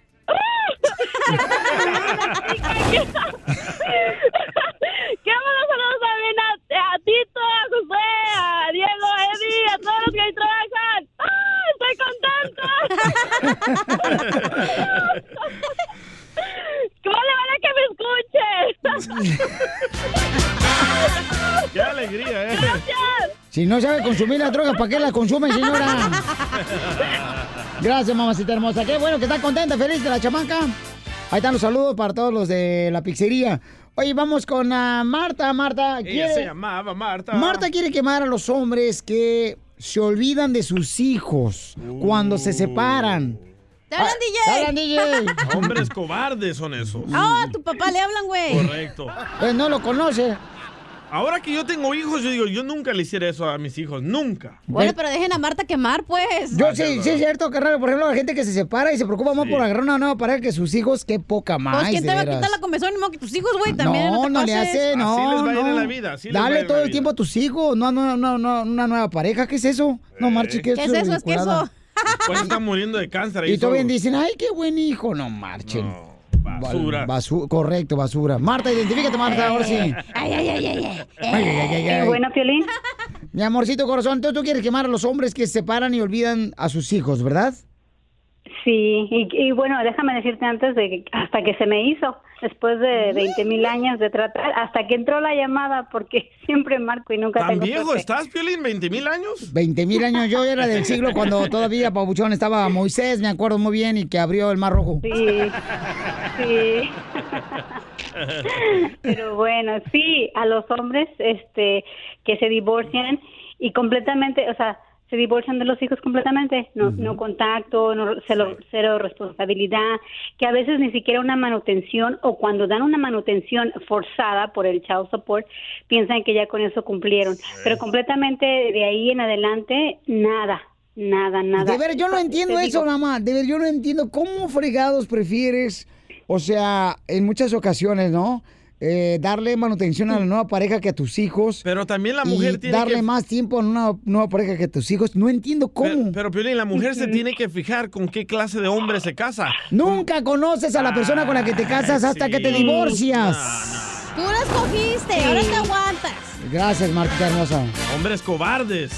Speaker 16: Quiero mandar saludos a, a Tito, a José, a Diego, a Eddie, a todos los que ahí trabajan. ¡Ah, estoy contento! ¿Cómo le van a que me escuchen?
Speaker 4: ¡Qué alegría, eh!
Speaker 2: Si no sabe consumir la droga, ¿para qué la consume, señora? Gracias, mamacita hermosa. Qué bueno que está contenta, feliz de la chamaca. Ahí están los saludos para todos los de la pizzería. Oye, vamos con ah, Marta. Marta,
Speaker 4: Ella
Speaker 2: quiere-
Speaker 4: se llamaba Marta.
Speaker 2: Marta quiere quemar a los hombres que se olvidan de sus hijos cuando se separan.
Speaker 3: ¡Te hablan,
Speaker 2: ¡Te
Speaker 3: DJ!
Speaker 2: hablan, DJ! [laughs]
Speaker 4: Hombres [laughs] cobardes son esos.
Speaker 3: Ah, a tu papá le hablan, güey.
Speaker 4: Correcto.
Speaker 2: Pues no lo conoce.
Speaker 4: Ahora que yo tengo hijos, yo digo, yo nunca le hiciera eso a mis hijos, nunca.
Speaker 3: Bueno, pero dejen a Marta quemar, pues.
Speaker 2: Yo sí, sí es cierto, carnal. Por ejemplo, la gente que se separa y se preocupa más por agarrar una nueva pareja que sus hijos, qué poca más.
Speaker 3: Pues, ¿quién te va a quitar la comezón ni modo que tus hijos, güey? También
Speaker 2: No,
Speaker 3: te
Speaker 2: no le hace, no.
Speaker 4: Así les va a ir
Speaker 2: no.
Speaker 4: en la vida, así les va a
Speaker 2: Dale todo
Speaker 4: la
Speaker 2: el tiempo a tus hijos, no, no, no, no, una nueva pareja, ¿qué es eso? No marches, ¿qué es
Speaker 3: ¿Qué es eso? Es
Speaker 2: ridiculada.
Speaker 4: Pues están muriendo de cáncer ahí
Speaker 2: Y todavía dicen, ay, qué buen hijo, no marchen.
Speaker 4: basura.
Speaker 2: Basu- correcto, basura. Marta, identifícate, Marta, ahora sí.
Speaker 3: Ay, ay, ay, ay, ay.
Speaker 2: Ay, ay, ay, ay, ay.
Speaker 11: Bueno, Piolín.
Speaker 2: Mi amorcito corazón, entonces tú quieres quemar a los hombres que se separan y olvidan a sus hijos, ¿verdad?
Speaker 11: Sí, y, y bueno, déjame decirte antes de que hasta que se me hizo, después de 20 mil años de tratar, hasta que entró la llamada, porque [laughs] siempre marco y nunca
Speaker 4: ¿Tan
Speaker 11: tengo
Speaker 4: viejo
Speaker 11: suerte.
Speaker 4: estás, Piolín? ¿20 mil años?
Speaker 2: 20 mil años, yo era del siglo [laughs] cuando todavía, Pabuchón, estaba Moisés, me acuerdo muy bien, y que abrió el Mar Rojo.
Speaker 11: Sí, sí. [laughs] Pero bueno, sí, a los hombres este que se divorcian y completamente, o sea, se divorcian de los hijos completamente, no, no contacto, no, cero, cero responsabilidad, que a veces ni siquiera una manutención o cuando dan una manutención forzada por el child support, piensan que ya con eso cumplieron, pero completamente de ahí en adelante, nada, nada, nada.
Speaker 2: De ver, yo no entiendo
Speaker 11: Te
Speaker 2: eso,
Speaker 11: digo,
Speaker 2: mamá. De ver, yo no entiendo cómo fregados prefieres, o sea, en muchas ocasiones, ¿no? Eh, darle manutención a la nueva pareja que a tus hijos.
Speaker 4: Pero también la mujer
Speaker 2: y
Speaker 4: tiene
Speaker 2: darle
Speaker 4: que-
Speaker 2: más tiempo a una nueva pareja que a tus hijos. No entiendo cómo.
Speaker 4: Pero, pero, Piolín, la mujer se tiene que fijar con qué clase de hombre se casa.
Speaker 2: Nunca conoces a la persona con la que te casas hasta que te divorcias.
Speaker 3: Tú la escogiste, ahora te aguantas.
Speaker 2: Gracias, Martita hermosa.
Speaker 4: Hombres cobardes.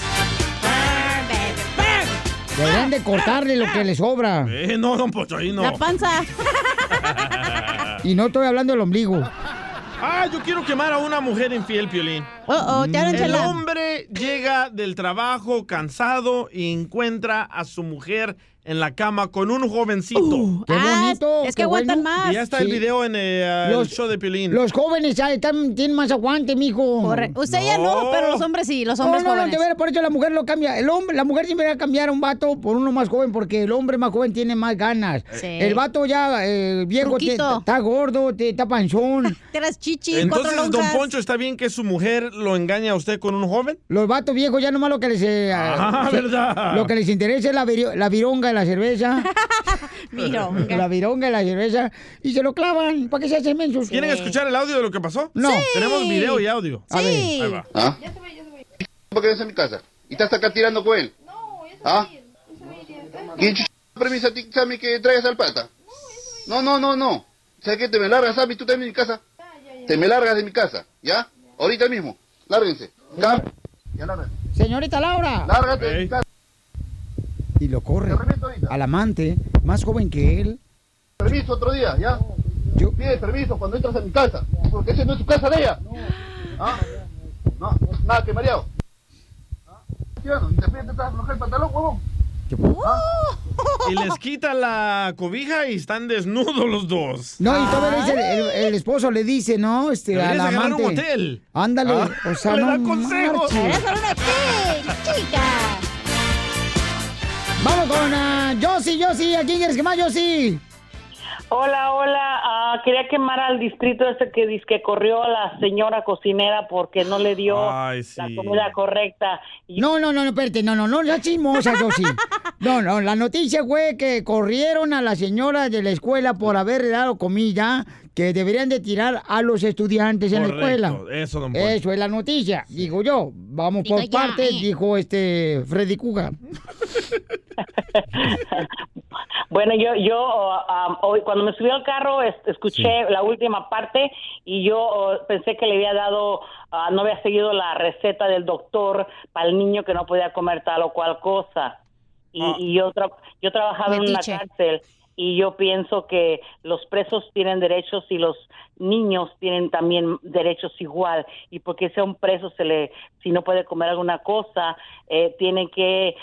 Speaker 2: Deberían de cortarle lo que le sobra.
Speaker 4: Eh, no, don Pocho, ahí no.
Speaker 3: La panza. [laughs]
Speaker 2: Y no estoy hablando del ombligo.
Speaker 4: Ah, yo quiero quemar a una mujer infiel, Piolín.
Speaker 3: Oh, oh, te
Speaker 4: El hombre llega del trabajo cansado y encuentra a su mujer en la cama con un jovencito.
Speaker 2: ¡Qué bonito!
Speaker 3: es que aguantan
Speaker 2: bueno.
Speaker 3: más.
Speaker 4: Y ya está el video en eh, el
Speaker 2: Los-
Speaker 4: show de Piolín.
Speaker 2: Los jóvenes ya están, tienen más aguante, mijo.
Speaker 3: Correcto. Usted ya no, pero los hombres sí, los hombres
Speaker 2: no, no,
Speaker 3: jóvenes.
Speaker 2: por eso la mujer lo cambia. El hombre, la mujer siempre va a cambiar a un vato por uno más joven porque el hombre más joven tiene más ganas.
Speaker 3: Sí.
Speaker 2: El vato ya, eh, viejo, está gordo, te- está panzón. [laughs]
Speaker 3: Tienes chichis,
Speaker 4: Entonces, don. Poncho, ¿está bien que su mujer lo engañe a usted con un joven?
Speaker 2: Los vatos viejos ya nomás lo que les... eh,
Speaker 4: Ah.
Speaker 2: Lo que les interesa es la, la vironga la cerveza. [laughs]
Speaker 3: Vironga.
Speaker 2: La vironga y la cerveza. Y se lo clavan para que se hacen mensos.
Speaker 4: ¿Quieren escuchar el audio de lo que pasó?
Speaker 2: No. Sí.
Speaker 4: Tenemos video y audio.
Speaker 2: A ver.
Speaker 3: Sí.
Speaker 4: Ahí va.
Speaker 17: ¿Ah? ¿Por qué a mi casa? ¿Y estás acá tirando con él? ¿Ah? ¿Quién chucha permiso a ti, Sammy, que traigas al pata? No, no, no, no. ¿Sabes qué? Te me largas, Sammy, tú también de mi casa. Te me largas de mi casa, ¿ya? Ahorita mismo. Lárguense. Cam- Ya lárgate.
Speaker 2: Señorita Laura.
Speaker 17: Lárgate de mi casa.
Speaker 2: Y lo corre al amante, más joven que él.
Speaker 17: Permiso otro día, ¿ya? Pide permiso cuando entras a mi casa. Porque esa no es tu casa de ella. ¿Ah? No, nada que mareado. ¿Ah? Ciudadano, ¿Te pide te estás aflojar el pantalón, huevón? ¿Ah?
Speaker 4: Y les quita la cobija y están desnudos los dos.
Speaker 2: No, y todavía dice, el, el esposo le dice, ¿no? Este, al
Speaker 4: agarrar
Speaker 2: amante.
Speaker 4: un hotel.
Speaker 2: Ándale,
Speaker 4: Ah,
Speaker 2: o sea, [laughs]
Speaker 4: le
Speaker 2: no
Speaker 4: da consejos.
Speaker 3: Eres una chica.
Speaker 2: Vamos con uh, Josie, Josie. ¿A quién quieres que más, Josie?
Speaker 18: Hola, hola. Ah, quería quemar al distrito este que dice que corrió a la señora cocinera porque no le dio
Speaker 4: Ay,
Speaker 18: la
Speaker 4: sí.
Speaker 18: comida correcta.
Speaker 2: No, no, no, no, espérate, no, no, no, ya chismosa, [laughs] Josie. No, no, la noticia fue que corrieron a la señora de la escuela por haberle dado comida que deberían de tirar a los estudiantes en la escuela.
Speaker 4: Eso, don Poncho.
Speaker 2: Eso es la noticia, digo yo. Vamos
Speaker 18: Digo
Speaker 2: por
Speaker 18: ya,
Speaker 2: partes,
Speaker 18: eh.
Speaker 2: dijo este Freddy Cougar. [laughs]
Speaker 18: Bueno, yo, yo ah, hoy cuando me subí al carro es- escuché la última parte y yo oh, pensé que le había dado, ah, no había seguido la receta del doctor para el niño que no podía comer tal o cual cosa. Y, y yo, tra- yo trabajaba en una cárcel y yo pienso que los presos tienen derechos y los niños tienen también derechos igual. Y porque sea un preso se le si no puede comer alguna cosa eh, tiene que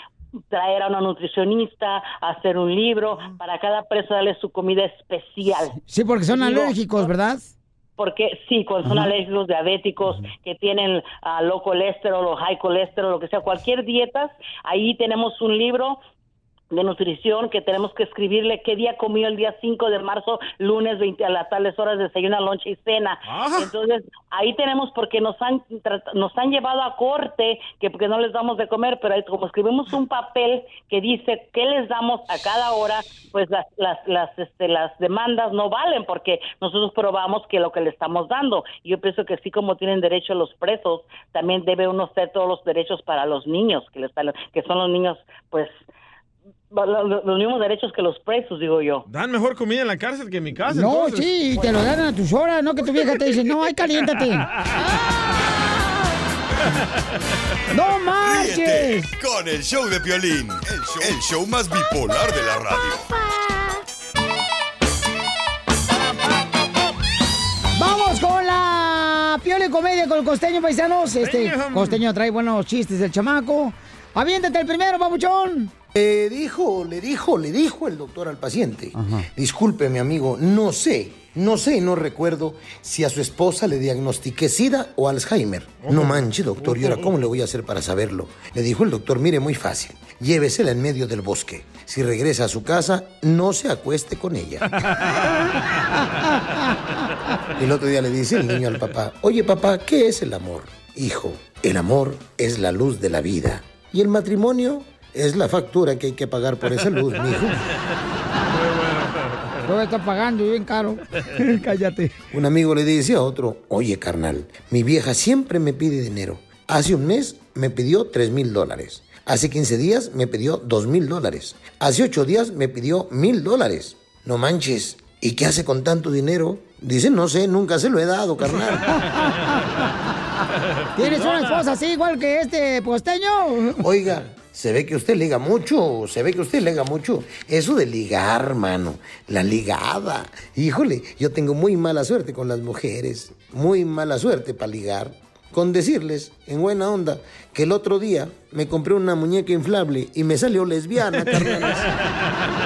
Speaker 18: traer a una nutricionista hacer un libro para cada preso darle su comida especial.
Speaker 2: Sí, porque son alérgicos, ¿verdad?
Speaker 18: porque sí, cuando son alérgicos, diabéticos, que tienen ah, low colesterol o high colesterol, lo que sea, cualquier dieta, ahí tenemos un libro de nutrición que tenemos que escribirle qué día comió el día 5 de marzo, lunes 20 a las tales horas desayuno, lonche y cena. Entonces, ahí tenemos porque nos han nos han llevado a corte que porque no les damos de comer, pero ahí como escribimos un papel que dice qué les damos a cada hora, pues las las las este las demandas no valen porque nosotros probamos que lo que le estamos dando. Yo pienso que así como tienen derecho los presos, también debe uno hacer todos los derechos para los niños que le están que son los niños pues los mismos derechos que los presos, digo yo.
Speaker 4: Dan mejor comida en la cárcel que en mi casa.
Speaker 2: No,
Speaker 4: entonces.
Speaker 2: sí, te lo dan a tus horas, no que tu vieja te dice, no, ay, caliéntate. [laughs] ¡No marches!
Speaker 6: Ríete con el show de Piolín, el show, el show más bipolar de la radio.
Speaker 2: Vamos con la Piole Comedia con el costeño, paisanos. Este
Speaker 13: Costeño.
Speaker 2: costeño trae buenos chistes del chamaco. Aviéntate el primero, papuchón.
Speaker 13: Le dijo, le dijo, le dijo el doctor al paciente. Disculpe, mi amigo, no sé, no sé, no recuerdo si a su esposa le diagnostiqué SIDA o Alzheimer. No manche, doctor, ¿y ahora cómo le voy a hacer para saberlo? Le dijo el doctor, mire, muy fácil. Llévesela en medio del bosque. Si regresa a su casa, no se acueste con ella. [laughs] El otro día le dice el niño al papá, oye papá, ¿qué es el amor? Hijo, el amor es la luz de la vida. Y el matrimonio es la factura que hay que pagar por esa luz, mijo. [laughs]
Speaker 2: Lo está pagando bien caro. [laughs] Cállate.
Speaker 13: Un amigo le dice a otro, oye carnal, mi vieja siempre me pide dinero. Hace un mes me pidió 3 mil dólares. Hace 15 días me pidió 2 mil dólares. Hace 8 días me pidió mil dólares. No manches. ¿Y qué hace con tanto dinero? Dice, no sé, nunca se lo he dado, carnal. [laughs]
Speaker 2: ¿Tienes una esposa así igual que este posteño?
Speaker 13: Oiga, se ve que usted liga mucho, se ve que usted liga mucho. Eso de ligar, mano, la ligada. Híjole, yo tengo muy mala suerte con las mujeres, muy mala suerte para ligar. Con decirles, en buena onda, que el otro día me compré una muñeca inflable y me salió lesbiana. [laughs]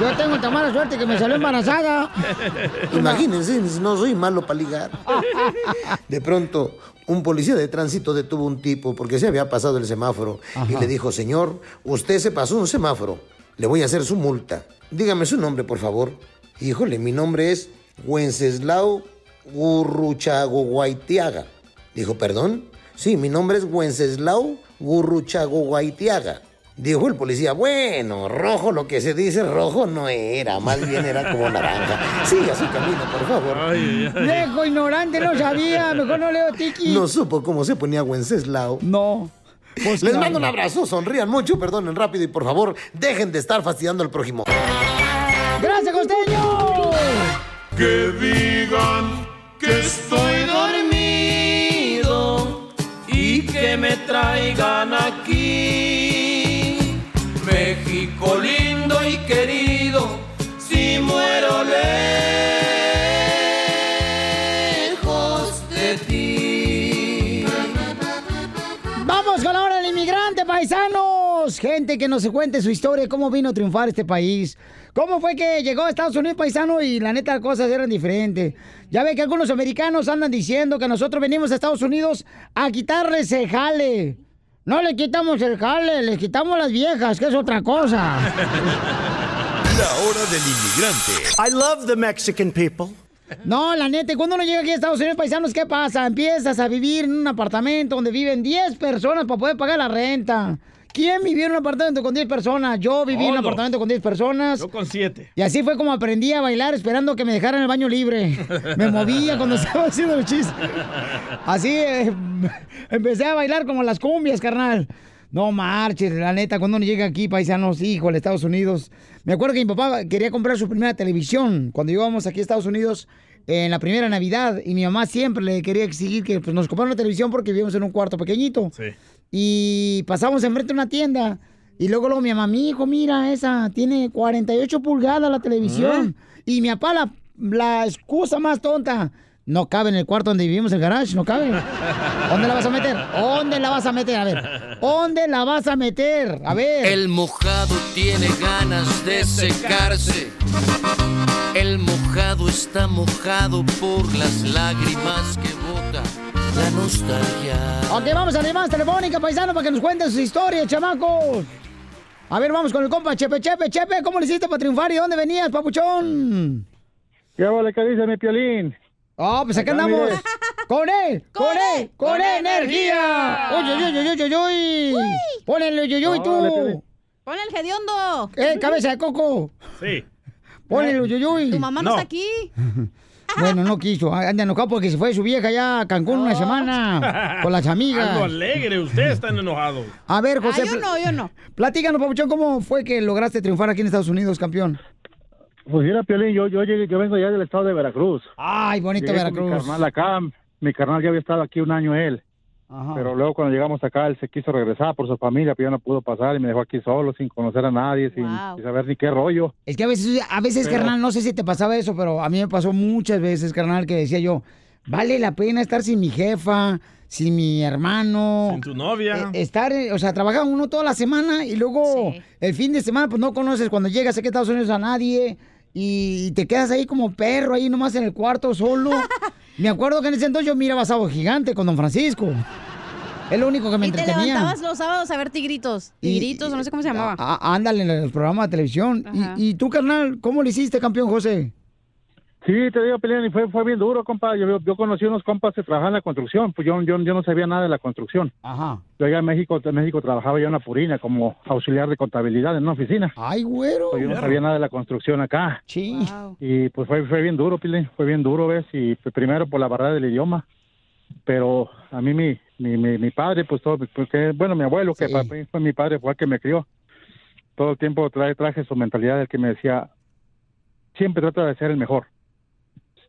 Speaker 2: Yo tengo tan mala suerte que me salió embarazada.
Speaker 13: Imagínense, no soy malo para ligar. De pronto, un policía de tránsito detuvo a un tipo porque se había pasado el semáforo y le dijo, señor, usted se pasó un semáforo, le voy a hacer su multa. Dígame su nombre, por favor. Híjole, mi nombre es Wenceslao Gurruchagoguaitiaga. Dijo, ¿perdón? Sí, mi nombre es Wenceslao Gurruchagoguaitiaga. Dijo el policía, bueno, rojo lo que se dice rojo no era, más bien era como naranja. [laughs] Siga su camino, por favor.
Speaker 2: Viejo ignorante, no sabía. Mejor no leo tiki.
Speaker 13: No supo cómo se ponía Wenceslao.
Speaker 2: No.
Speaker 13: Les
Speaker 2: claro.
Speaker 13: mando un abrazo, sonrían mucho, perdonen rápido y por favor, dejen de estar fastidiando al prójimo.
Speaker 2: ¡Gracias, costeño!
Speaker 9: Que digan que estoy dormido y que me traigan aquí. Lindo y querido, si muero lejos de ti.
Speaker 2: Vamos con la hora del inmigrante, paisanos. Gente que nos cuente su historia, cómo vino a triunfar este país. ¿Cómo fue que llegó a Estados Unidos, paisano? Y la neta, las cosas eran diferentes. Ya ve que algunos americanos andan diciendo que nosotros venimos a Estados Unidos a quitarles el jale. No le quitamos el jale, les quitamos las viejas, que es otra cosa. [laughs]
Speaker 6: La hora del inmigrante.
Speaker 14: I love the Mexican people.
Speaker 2: No, la neta, cuando uno llega aquí a Estados Unidos, paisanos, ¿qué pasa? Empiezas a vivir en un apartamento donde viven 10 personas para poder pagar la renta. ¿Quién vivió en un apartamento con 10 personas? Yo viví en un apartamento con 10 personas.
Speaker 4: Yo con siete.
Speaker 2: Y así fue como aprendí a bailar esperando que me dejaran el baño libre. Me movía cuando [laughs] estaba haciendo el chiste. Así eh, empecé a bailar como las cumbias, carnal. No marches, la neta, cuando uno llega aquí, paisanos, híjole, Estados Unidos. Me acuerdo que mi papá quería comprar su primera televisión cuando íbamos aquí a Estados Unidos en la primera Navidad. Y mi mamá siempre le quería exigir que pues, nos comprara una televisión porque vivíamos en un cuarto pequeñito. Y pasamos enfrente de una tienda. Y luego, luego mi mamá, mi hijo, mira, esa tiene 48 pulgadas la televisión. Y mi papá, la, la excusa más tonta. No cabe en el cuarto donde vivimos, el garage, no cabe. ¿Dónde la vas a meter? ¿Dónde la vas a meter? A ver, ¿dónde la vas a meter? A ver.
Speaker 9: El mojado tiene ganas de secarse. El mojado está mojado por las lágrimas que bota la nostalgia.
Speaker 2: Ok, vamos a la llamada telefónica, paisano, para que nos cuenten sus historias, chamacos. A ver, vamos con el compa Chepe, Chepe, Chepe. ¿Cómo le hiciste para triunfar y dónde venías, papuchón?
Speaker 19: ¿Qué vale que dice mi piolín?
Speaker 2: Oh, pues acá
Speaker 19: Acá,
Speaker 2: andamos.
Speaker 19: mire.
Speaker 2: ¡Con él! [laughs] ¡Con él! ¡Con
Speaker 3: con
Speaker 2: energía! ¡Oye, oye, oye, oye, oye! ¡Ponle oye,
Speaker 3: Órale,
Speaker 2: tú!
Speaker 3: Ponle el hediondo.
Speaker 2: ¡Eh, cabeza de coco!
Speaker 4: Sí.
Speaker 2: ¡Ponle el oye!
Speaker 3: Tu mamá no, está aquí. [laughs]
Speaker 2: Bueno, no quiso. Anda enojado porque se fue su vieja ya a Cancún una semana [laughs] con las amigas.
Speaker 4: Algo alegre, ustedes están enojados.
Speaker 2: A ver, José.
Speaker 3: Ah, yo no, yo no.
Speaker 2: Platícanos, Papuchón, ¿cómo fue que lograste triunfar aquí en Estados Unidos, campeón?
Speaker 19: Pues mira, Piolín, yo, yo, llegué, yo vengo ya del estado de Veracruz.
Speaker 2: Ay, bonito
Speaker 19: Llegué con
Speaker 2: Veracruz.
Speaker 19: Mi carnal acá, mi carnal ya había estado aquí un año él. Pero luego cuando llegamos acá, él se quiso regresar por su familia, pero ya no pudo pasar y me dejó aquí solo, sin conocer a nadie, sin,
Speaker 2: Wow.
Speaker 19: sin saber ni qué rollo.
Speaker 2: Es que a veces, a veces,
Speaker 19: Pero-
Speaker 2: carnal, no sé si te pasaba eso, pero a mí me pasó muchas veces, carnal, que decía yo, vale la pena estar sin mi jefa, sin mi hermano.
Speaker 4: Sin tu novia.
Speaker 2: Eh, estar, eh, o sea, trabaja uno toda la semana y luego el fin de semana, pues no conoces cuando llegas aquí a Estados Unidos a nadie y te quedas ahí como perro, ahí nomás en el cuarto solo. [laughs] me acuerdo que en ese entonces yo miraba Sábado Gigante con Don Francisco. Es lo único que me
Speaker 3: Y te levantabas los sábados a ver tigritos.
Speaker 2: Y-
Speaker 3: Tigritos, no sé cómo se llamaba.
Speaker 2: Ah, ándale, en los programas de televisión. Y tú, carnal, ¿cómo le hiciste, campeón José?
Speaker 19: Sí, te digo, Piolín, y fue, fue bien duro, compa. Yo, yo conocí unos compas que trabajaban en la construcción, pues yo, yo, yo no sabía nada de la construcción.
Speaker 2: Ajá.
Speaker 19: Yo allá en México, en México trabajaba yo en la Purina como auxiliar de contabilidad en una oficina.
Speaker 2: Ay, güero.
Speaker 19: Pues yo no sabía nada de la construcción acá.
Speaker 2: Sí.
Speaker 19: Y pues fue, fue bien duro, Pilín, fue bien duro, ¿ves? Y pues, primero por la barrera del idioma. Pero a mí mi, mi, mi, mi padre, pues todo, porque, bueno, mi abuelo, que para mí fue mi padre, fue el que me crió. Todo el tiempo trae, traje su mentalidad del que me decía, siempre trata de ser el mejor.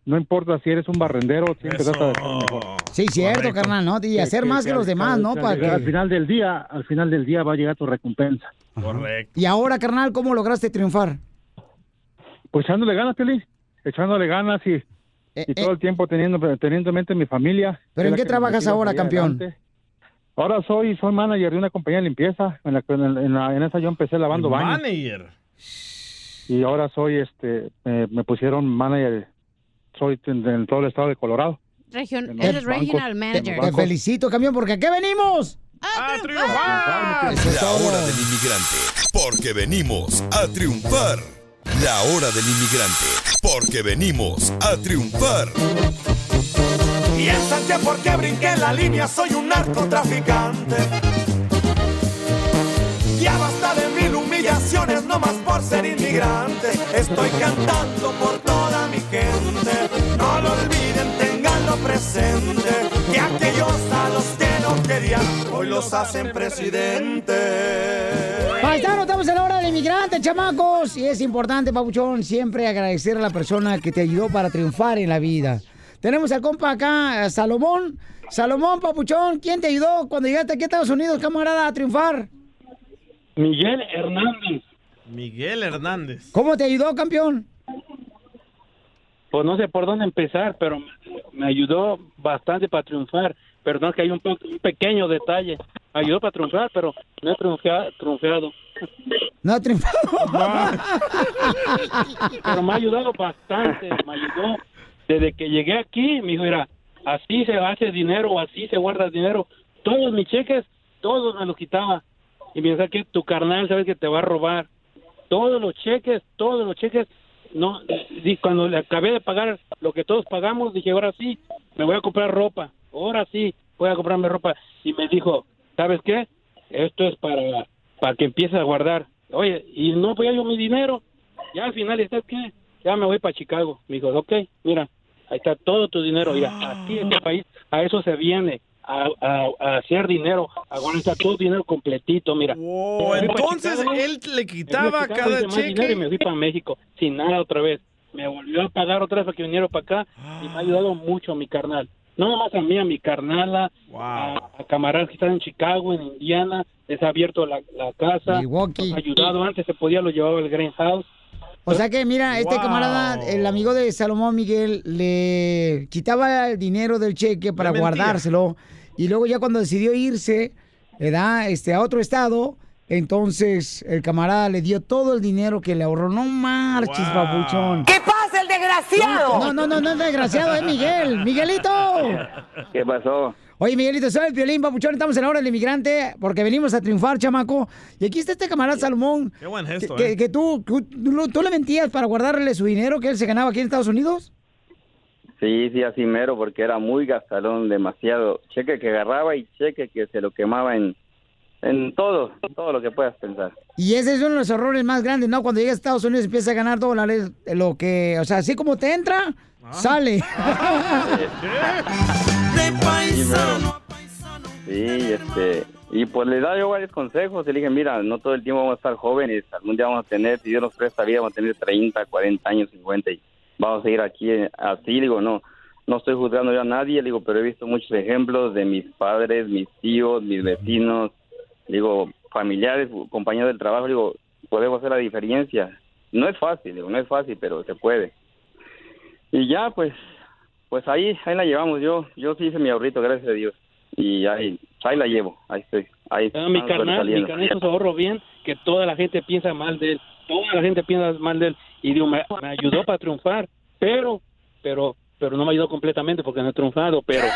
Speaker 19: No importa si eres un barrendero, siempre trata de ser el mejor.
Speaker 2: Sí, cierto, carnal, ¿no? Y hacer más que los demás, ¿no? Para
Speaker 19: Al final del día, al final del día va a llegar tu recompensa.
Speaker 4: Correcto.
Speaker 2: Y ahora, carnal, ¿cómo lograste triunfar?
Speaker 19: Pues echándole ganas, Piolín, echándole ganas y, y todo el tiempo teniendo, teniendo en mente mi familia.
Speaker 2: Eh, ¿Pero en qué trabajas ahora, campeón?
Speaker 19: adelante. Ahora soy, soy manager de una compañía de limpieza. En, la, en, la- en la- en esa yo empecé lavando baños.
Speaker 4: Manager.
Speaker 19: Y ahora soy, este, eh, me pusieron manager, soy en, en todo el estado de Colorado.
Speaker 3: Region, eres regional manager.
Speaker 2: Te felicito, campeón, porque ¿a qué venimos?
Speaker 3: ¡A
Speaker 6: La hora del inmigrante, porque venimos a triunfar. La hora del inmigrante, porque venimos a triunfar.
Speaker 14: Piensan que porque brinqué la línea soy un narcotraficante. Ya basta de mil humillaciones, no más por ser inmigrante. Estoy cantando por toda los hacen presidente.
Speaker 2: Paisano, estamos en la hora del inmigrante, chamacos. Y es importante, Papuchón, siempre agradecer a la persona que te ayudó para triunfar en la vida. Tenemos al compa acá, Salomón. Salomón, Papuchón, ¿quién te ayudó cuando llegaste aquí a Estados Unidos, camarada, a triunfar?
Speaker 20: Miguel Hernández.
Speaker 4: Miguel Hernández.
Speaker 2: ¿Cómo te ayudó, campeón?
Speaker 20: Pues no sé por dónde empezar, pero me ayudó bastante para triunfar. Pero no es que hay un, pequeño detalle. Ayudó para triunfar, pero no he triunfado.
Speaker 2: No ha triunfado.
Speaker 20: pero me ha ayudado bastante. Me ayudó desde que llegué aquí. Me dijo, mira, así se hace dinero, así se guarda dinero. Todos mis cheques, todos me los quitaba. Y piensa que tu carnal sabes que te va a robar. Todos los cheques, todos los cheques. No, di- cuando le acabé de pagar lo que todos pagamos, dije, ahora sí, me voy a comprar ropa. Ahora sí, voy a comprarme ropa. Y me dijo, ¿sabes qué? Esto es para, para que empieces a guardar. Oye, y no voy a yo mi dinero. Ya al final, ¿sabes qué? Ya me voy para Chicago. Me dijo, ok, mira, ahí está todo tu dinero. Mira, aquí en este país, a eso se viene. A, a- a hacer dinero, a guardar todo dinero completito, mira. Pa'
Speaker 4: entonces
Speaker 20: Chicago,
Speaker 4: él le quitaba cada cheque.
Speaker 20: Y me fui para México sin nada otra vez. Me volvió a pagar otra vez para que viniera para acá y me ha ayudado mucho mi carnal. No nomás a mí, a mi carnala, a, a camaradas que están en Chicago, en Indiana, les ha abierto la, la casa,
Speaker 2: Milwaukee.
Speaker 20: nos ha ayudado. Antes se podía, lo llevaba al Greenhouse.
Speaker 2: O sea que, mira, este
Speaker 20: Wow.
Speaker 2: camarada, el amigo de Salomón Miguel, le quitaba el dinero del cheque para guardárselo. Y luego ya cuando decidió irse, ¿verdad? Este, a otro estado, entonces el camarada le dio todo el dinero que le ahorró. No marches, papuchón.
Speaker 14: ¿Qué pasa, desgraciado?
Speaker 2: No, no, no, no es desgraciado, es Miguel. Miguelito.
Speaker 21: ¿Qué pasó?
Speaker 2: Oye, Miguelito, soy el Piolín, papuchón, estamos en la hora del inmigrante porque venimos a triunfar, chamaco. Y aquí está este camarada Salomón.
Speaker 4: Qué buen gesto,
Speaker 2: que,
Speaker 4: ¿eh?
Speaker 2: que tú, tú, tú le mentías para guardarle su dinero que él se ganaba aquí en Estados Unidos.
Speaker 21: Sí, sí, así mero, porque era muy gastalón, demasiado. Cheque que agarraba y cheque que se lo quemaba en, en todo, todo lo que puedas pensar.
Speaker 2: Y ese es uno de los errores más grandes, ¿no? Cuando llegas a Estados Unidos y empieza a ganar dólares, lo que, o sea, así como te entra, sale. [laughs]
Speaker 21: Sí, este, y pues le da yo varios consejos. Y le dije, mira, no todo el tiempo vamos a estar jóvenes, algún día vamos a tener, si Dios nos presta vida, vamos a tener 30, 40 años, 50 y vamos a seguir aquí eh, así. Digo, no, no estoy juzgando yo a nadie, digo, pero he visto muchos ejemplos de mis padres, mis tíos, mis vecinos, digo, familiares, compañeros del trabajo, digo, podemos hacer la diferencia. No es fácil, digo, no es fácil, pero se puede. Y ya, pues, pues ahí, ahí la llevamos. Yo, yo sí hice mi ahorrito, gracias a Dios. Y ahí, ahí la llevo, ahí estoy. Ahí
Speaker 20: Ah, mi carnal, mi carnal hizo su ahorro bien, que toda la gente piensa mal de él, toda la gente piensa mal de él, y digo, me, me ayudó para triunfar, pero, pero, pero no me ayudó completamente porque no he triunfado, pero... [laughs]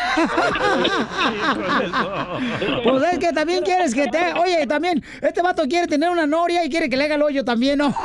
Speaker 2: Pues es que también quieres que te... Oye, también, este vato quiere tener una noria y quiere que le haga el hoyo también, ¿no? [laughs]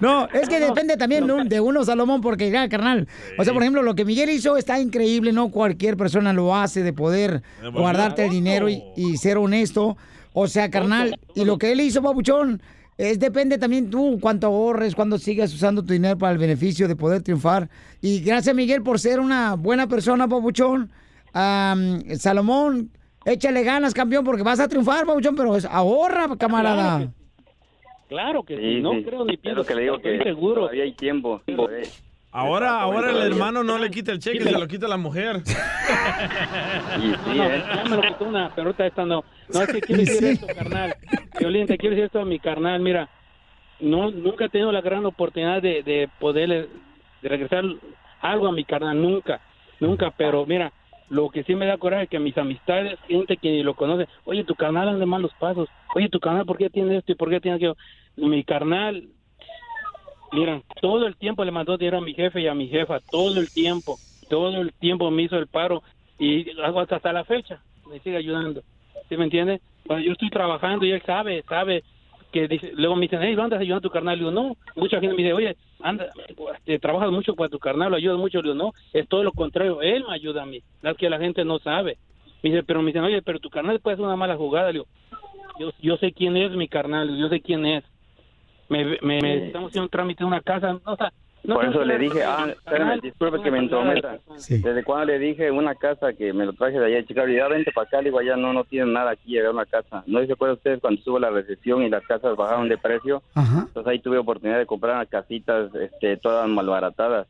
Speaker 2: No, es que depende también ¿no? de uno, Salomón, porque ya, carnal. O sea, por ejemplo, lo que Miguel hizo está increíble, no cualquier persona lo hace de poder guardarte el dinero y, y ser honesto. O sea, carnal, y lo que él hizo, papuchón, es depende también tú cuánto ahorres, cuando sigas usando tu dinero para el beneficio de poder triunfar. Y gracias, Miguel, por ser una buena persona, papuchón. Am, Salomón, échale ganas, campeón, porque vas a triunfar, papuchón, pero es- ahorra, camarada.
Speaker 20: Claro que sí,
Speaker 21: Sí,
Speaker 20: no creo ni
Speaker 21: Es
Speaker 20: pienso,
Speaker 21: lo que le digo
Speaker 20: estoy
Speaker 21: que
Speaker 20: seguro.
Speaker 21: todavía hay tiempo.
Speaker 4: Ahora, ahora el
Speaker 21: todavía.
Speaker 4: hermano no le quita el cheque, se lo quita la mujer. [laughs]
Speaker 20: No, no, ya me lo quitó una, pero ahorita esta no. No, es que quiero decir esto, carnal. Violín, te quiero decir esto a mi carnal. Mira, no, nunca he tenido la gran oportunidad de, de poder de regresar algo a mi carnal, nunca, nunca. Pero mira, lo que sí me da coraje es que mis amistades, gente que ni lo conoce, oye, tu carnal anda en malos pasos. Oye, tu carnal, ¿por qué tiene esto y por qué tiene aquello? Mi carnal, mira, todo el tiempo le mandó dinero a mi jefe y a mi jefa, todo el tiempo, todo el tiempo me hizo el paro y hago hasta, la fecha, me sigue ayudando. ¿Sí me entiende? Cuando yo estoy trabajando y él sabe, sabe que dice, luego me dicen, hey, ¿lo andas ayudando a tu carnal? Le no, mucha gente me dice, oye, anda, te trabajas mucho para tu carnal, lo ayudas mucho. Le no, es todo lo contrario, él me ayuda a mí, es que la gente no sabe. Me dice, pero me dicen, oye, pero tu carnal puede hacer una mala jugada. Yo, yo sé quién es mi carnal, yo sé quién es. Me, me, me- estamos haciendo un trámite de una casa, no, o sea, no
Speaker 21: Por eso le dije, ah, espérame, disculpe que me entrometa. Desde cuando le dije una casa que me lo traje de allá de Chicago, y ya vente para acá, le digo, allá no, no tienen nada aquí, llegar a una casa. No se acuerdan ustedes cuando estuvo la recesión y las casas bajaron de precio. Entonces ahí tuve oportunidad de comprar unas casitas este, todas malbaratadas.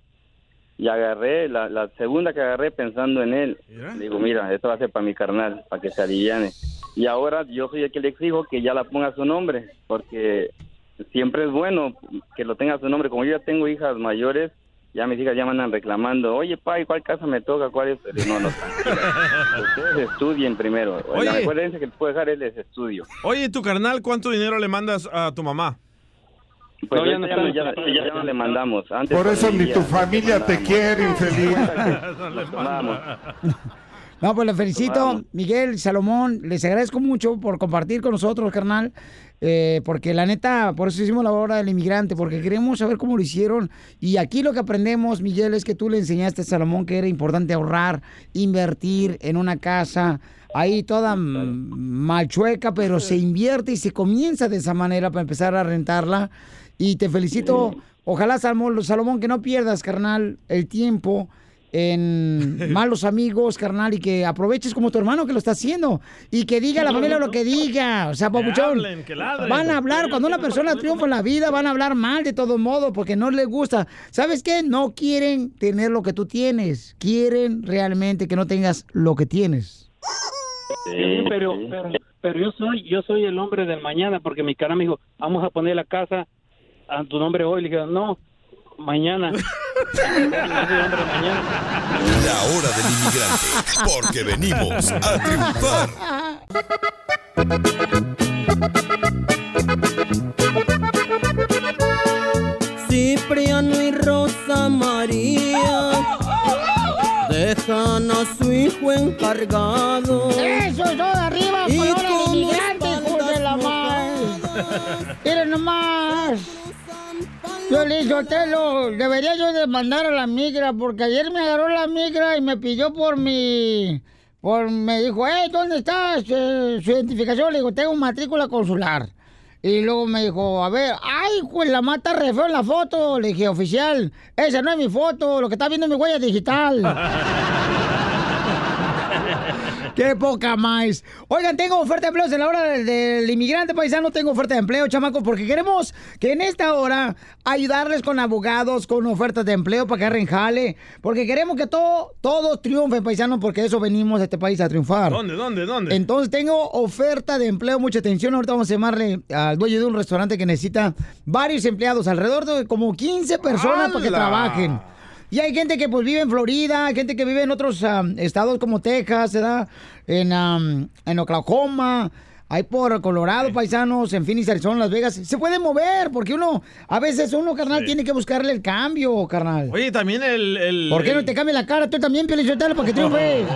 Speaker 21: Y agarré, la, la segunda que agarré pensando en él, le digo, mira, esto va a ser para mi carnal, para que se aliviane. Y ahora yo soy el que le exijo que ya la ponga a su nombre, porque siempre es bueno que lo tenga a su nombre. Como yo ya tengo hijas mayores, ya mis hijas ya me andan reclamando, oye, pa, ¿y ¿cuál casa me toca? ¿Cuál es? Pero no, no. [laughs] Ustedes estudien primero.
Speaker 4: Oye.
Speaker 21: La mejor herencia que les puede dejar es el estudio.
Speaker 4: Oye, tu carnal, ¿cuánto dinero le mandas a tu mamá?
Speaker 21: Pues
Speaker 4: No, ya no
Speaker 21: ya, ya- ya- no le mandamos. Antes
Speaker 12: Por eso ni tu familia te quiere, infeliz. [laughs]
Speaker 2: No, pues le felicito. Miguel, Salomón, les agradezco mucho por compartir con nosotros, carnal, eh, porque la neta, por eso hicimos la hora del inmigrante, porque queremos saber cómo lo hicieron. Y aquí lo que aprendemos, Miguel, es que tú le enseñaste a Salomón que era importante ahorrar, invertir en una casa, ahí toda malchueca, pero se invierte y se comienza de esa manera para empezar a rentarla. Y te felicito, ojalá, Salomón, Salomón, que no pierdas, carnal, el tiempo en [laughs] malos amigos, carnal, y que aproveches como tu hermano que lo está haciendo y que diga a la familia lo que diga. O sea, papuchón, van a hablar, cuando una persona triunfa en la vida, van a hablar mal de todo modo porque no les gusta. ¿Sabes qué? No quieren tener lo que tú tienes, quieren realmente que no tengas lo que tienes.
Speaker 20: Sí, pero, pero, pero yo soy, yo soy el hombre del mañana porque mi cara me dijo, vamos a poner la casa a tu nombre hoy. Le dije, no, mañana. [laughs]
Speaker 6: La hora del inmigrante, porque venimos a triunfar.
Speaker 22: Cipriano y Rosa María dejan a
Speaker 23: traigo encargado.
Speaker 2: Eso es todo arriba,
Speaker 23: Y
Speaker 2: con inmigrante, hijos de la madre. Miren nomás. Yo le dije, Otelo, debería yo demandar a la migra, porque ayer me agarró la migra y me pidió por mi... Por, me dijo, hey, ¿dónde estás? Eh, su identificación. Le digo, tengo matrícula consular. Y luego me dijo, a ver, ay, pues la mata re en la foto. Le dije, oficial, esa no es mi foto, lo que está viendo es mi huella digital. [laughs] ¡Qué poca más! Oigan, tengo oferta de empleos en la hora del, inmigrante paisano. Tengo oferta de empleo, chamacos, porque queremos que en esta hora ayudarles con abogados, con ofertas de empleo para que agarren jale. Porque queremos que todo, todos triunfen, paisanos, porque eso venimos a este país a triunfar.
Speaker 4: ¿Dónde, dónde, dónde?
Speaker 2: Entonces tengo oferta de empleo, mucha atención. Ahorita vamos a llamarle al dueño de un restaurante que necesita varios empleados, alrededor de como 15 personas para que trabajen. Y hay gente que pues vive en Florida, hay gente que vive en otros am, estados como Texas, ¿verdad? En, am, en Oklahoma, hay por Colorado, paisanos, en Phoenix, Arizona, Las Vegas. Se puede mover, porque uno, a veces uno, carnal, tiene que buscarle el cambio, carnal.
Speaker 4: Oye, también el... el
Speaker 2: ¿Por qué no te cambia la cara? Tú también, Pielichotelo, para que triunfes.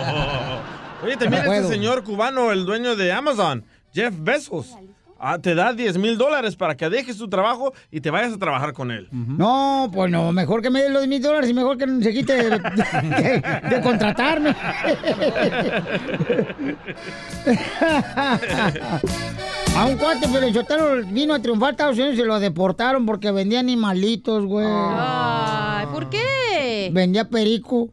Speaker 2: [laughs]
Speaker 4: Oye, también este señor cubano, el dueño de Amazon, Jeff Bezos, ah, te da 10 mil dólares para que dejes tu trabajo y te vayas a trabajar con él.
Speaker 2: No, pues no, mejor que me dé los mil dólares y mejor que se quite de, de- de contratarme. [laughs] A un cuate Pielichotelo vino a triunfar a Estados Unidos y se lo deportaron porque vendía animalitos, güey.
Speaker 3: Ay, ¿por qué?
Speaker 2: Vendía perico.